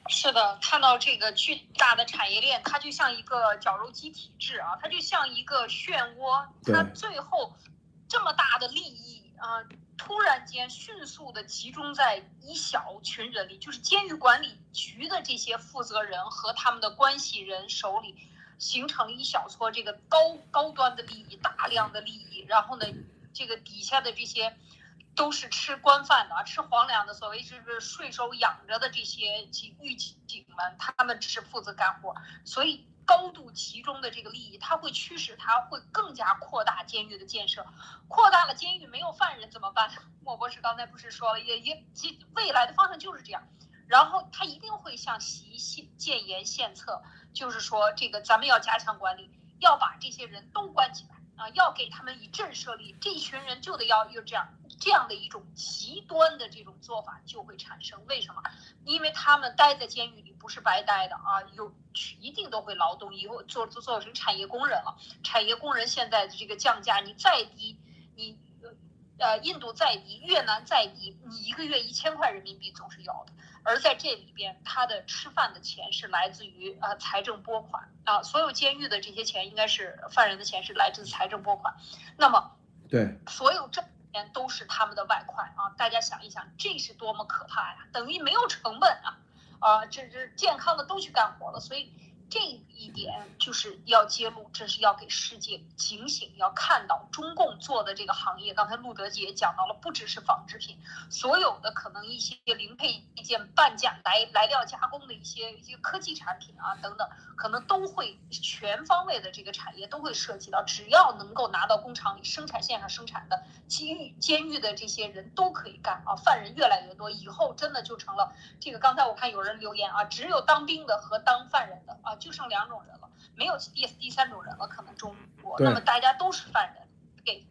是的，看到这个巨大的产业链，它就像一个绞肉机体制啊，它就像一个漩涡，它最后这么大的利益啊，突然间迅速的集中在一小群人里，就是监狱管理局的这些负责人和他们的关系人手里，形成一小撮这个高高端的利益，大量的利益，然后呢，这个底下的这些。都是吃官饭的，吃皇粮的，所谓就是税收养着的这些警狱警们，他们只是负责干活，所以高度集中的这个利益，它会驱使他会更加扩大监狱的建设，扩大了监狱没有犯人怎么办？莫博士刚才不是说了，也也其未来的方向就是这样，然后他一定会向习献建言献策，就是说这个咱们要加强管理，要把这些人都关起来。啊，要给他们以震慑力，这一群人就得要有这样这样的一种极端的这种做法就会产生。为什么？因为他们待在监狱里不是白待的啊，有一定都会劳动，以后做做做成产业工人了。产业工人现在的这个降价，你再低，你呃印度再低，越南再低，你一个月一千块人民币总是要的。而在这里边，他的吃饭的钱是来自于呃财政拨款啊，所有监狱的这些钱应该是犯人的钱是来自财政拨款，那么对所有这钱都是他们的外快啊，大家想一想，这是多么可怕呀！等于没有成本啊，啊，这这健康的都去干活了，所以。这一点就是要揭露，这是要给世界警醒，要看到中共做的这个行业。刚才陆德姐讲到了，不只是纺织品，所有的可能一些零配件、半价来来料加工的一些一些科技产品啊等等，可能都会全方位的这个产业都会涉及到。只要能够拿到工厂里生产线上生产的，监狱监狱的这些人都可以干啊，犯人越来越多，以后真的就成了这个。刚才我看有人留言啊，只有当兵的和当犯人的啊。就剩两种人了，没有第第三种人了。可能中国，那么大家都是犯人，给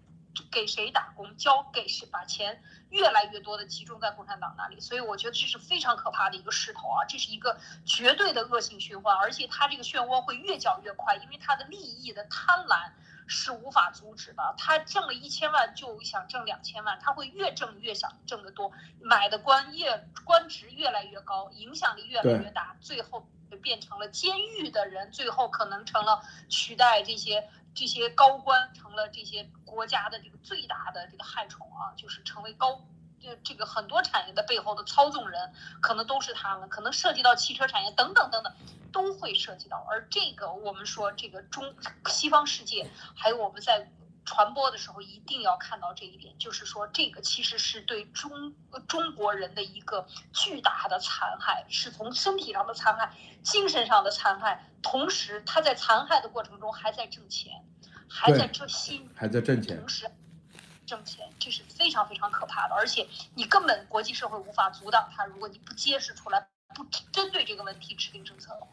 给谁打工，交给谁，把钱越来越多的集中在共产党那里。所以我觉得这是非常可怕的一个势头啊，这是一个绝对的恶性循环，而且它这个漩涡会越搅越快，因为它的利益的贪婪是无法阻止的。他挣了一千万就想挣两千万，他会越挣越想挣得多，买的官越官职越来越高，影响力越来越大，最后。变成了监狱的人，最后可能成了取代这些这些高官，成了这些国家的这个最大的这个害虫啊，就是成为高，这这个很多产业的背后的操纵人，可能都是他们，可能涉及到汽车产业等等等等，都会涉及到。而这个我们说这个中西方世界，还有我们在。传播的时候一定要看到这一点，就是说这个其实是对中中国人的一个巨大的残害，是从身体上的残害、精神上的残害，同时他在残害的过程中还在挣钱，还在挣心，还在挣钱，同时挣钱，这是非常非常可怕的，而且你根本国际社会无法阻挡他，如果你不揭示出来，不针对这个问题制定政策的话。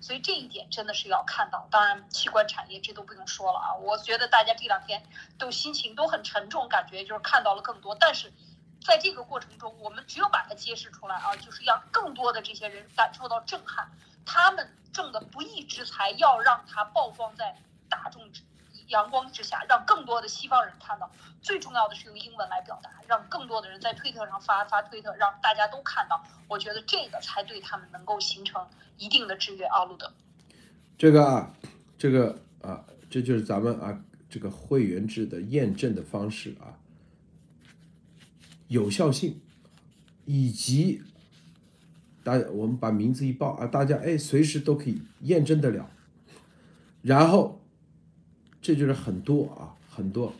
所以这一点真的是要看到，当然器官产业这都不用说了啊。我觉得大家这两天都心情都很沉重，感觉就是看到了更多。但是在这个过程中，我们只有把它揭示出来啊，就是让更多的这些人感受到震撼，他们挣的不义之财要让它曝光在大众之。阳光之下，让更多的西方人看到。最重要的是用英文来表达，让更多的人在推特上发发推特，让大家都看到。我觉得这个才对他们能够形成一定的制约。奥路德，这个啊，这个啊，这就是咱们啊这个会员制的验证的方式啊，有效性以及大家我们把名字一报啊，大家哎随时都可以验证得了，然后。这就是很多啊，很多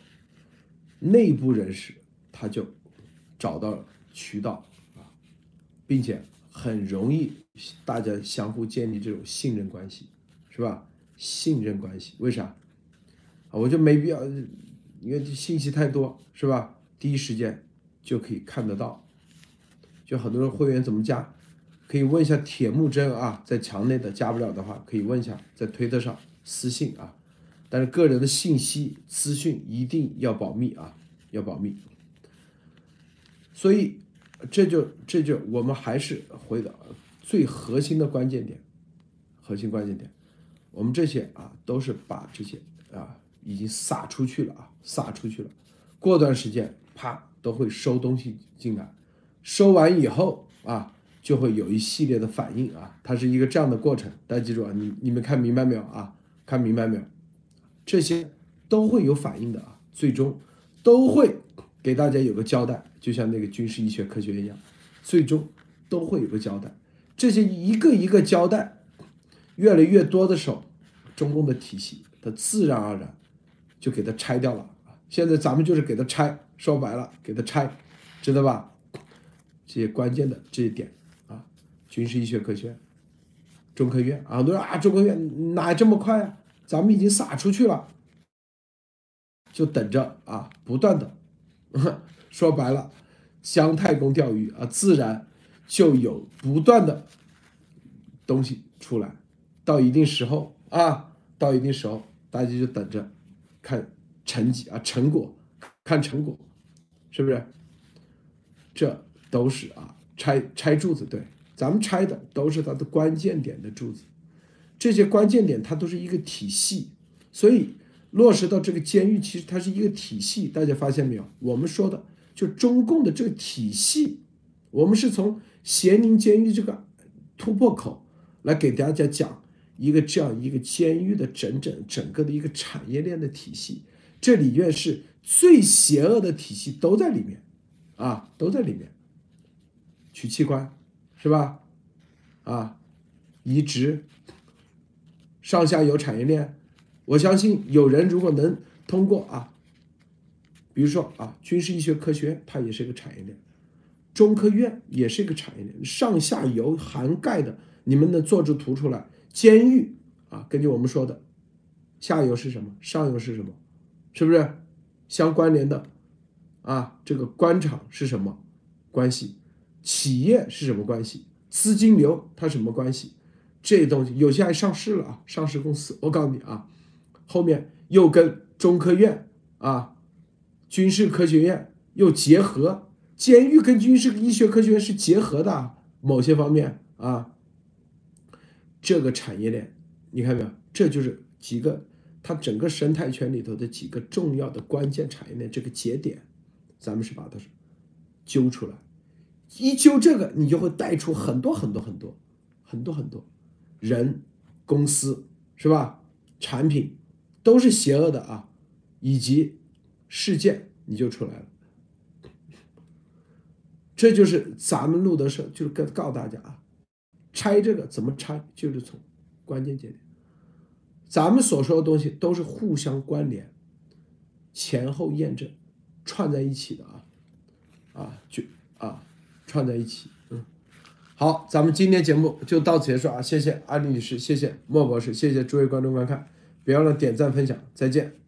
内部人士他就找到了渠道啊，并且很容易大家相互建立这种信任关系，是吧？信任关系为啥？我就没必要，因为信息太多，是吧？第一时间就可以看得到。就很多人会员怎么加，可以问一下铁木真啊，在墙内的加不了的话，可以问一下，在推特上私信啊。但是个人的信息资讯一定要保密啊，要保密。所以这就这就我们还是回到最核心的关键点，核心关键点，我们这些啊都是把这些啊已经撒出去了啊，撒出去了。过段时间啪都会收东西进来，收完以后啊就会有一系列的反应啊，它是一个这样的过程。大家记住啊，你你们看明白没有啊？看明白没有？这些都会有反应的啊，最终都会给大家有个交代，就像那个军事医学科学一样，最终都会有个交代。这些一个一个交代越来越多的时候，中共的体系它自然而然就给它拆掉了。现在咱们就是给它拆，说白了给它拆，知道吧？这些关键的这些点啊，军事医学科学、中科院啊，都说啊，中科院哪这么快啊？咱们已经撒出去了，就等着啊，不断的，说白了，姜太公钓鱼啊，自然就有不断的东西出来，到一定时候啊，到一定时候，大家就等着看成绩啊，成果，看成果，是不是？这都是啊，拆拆柱子，对，咱们拆的都是它的关键点的柱子。这些关键点它都是一个体系，所以落实到这个监狱，其实它是一个体系。大家发现没有？我们说的就中共的这个体系，我们是从咸宁监狱这个突破口来给大家讲一个这样一个监狱的整整整个的一个产业链的体系。这里面是最邪恶的体系都在里面，啊，都在里面，取器官，是吧？啊，移植，上下游产业链，我相信有人如果能通过啊，比如说啊，军事医学科学它也是一个产业链，中科院也是一个产业链，上下游涵盖的，你们能做出图出来？监狱啊，根据我们说的，下游是什么？上游是什么？是不是相关联的？啊，这个官场是什么关系？企业是什么关系？资金流它什么关系？这东西有些还上市了啊，上市公司。我告诉你啊，后面又跟中科院啊、军事科学院又结合，监狱跟军事医学科学院是结合的，某些方面啊，这个产业链你看没有？这就是几个它整个生态圈里头的几个重要的关键产业链这个节点。咱们是把它揪出来，一揪这个，你就会带出很多很多很多很多很多人、公司是吧？产品都是邪恶的啊，以及事件你就出来了。这就是咱们路德社，就是告告诉大家啊，拆这个怎么拆，就是从关键节点。咱们所说的东西都是互相关联，前后验证。串在一起的啊，啊，就啊，串在一起，好，咱们今天节目就到此结束啊，谢谢阿里女士，谢谢莫博士，谢谢诸位观众观看，别忘了点赞分享，再见。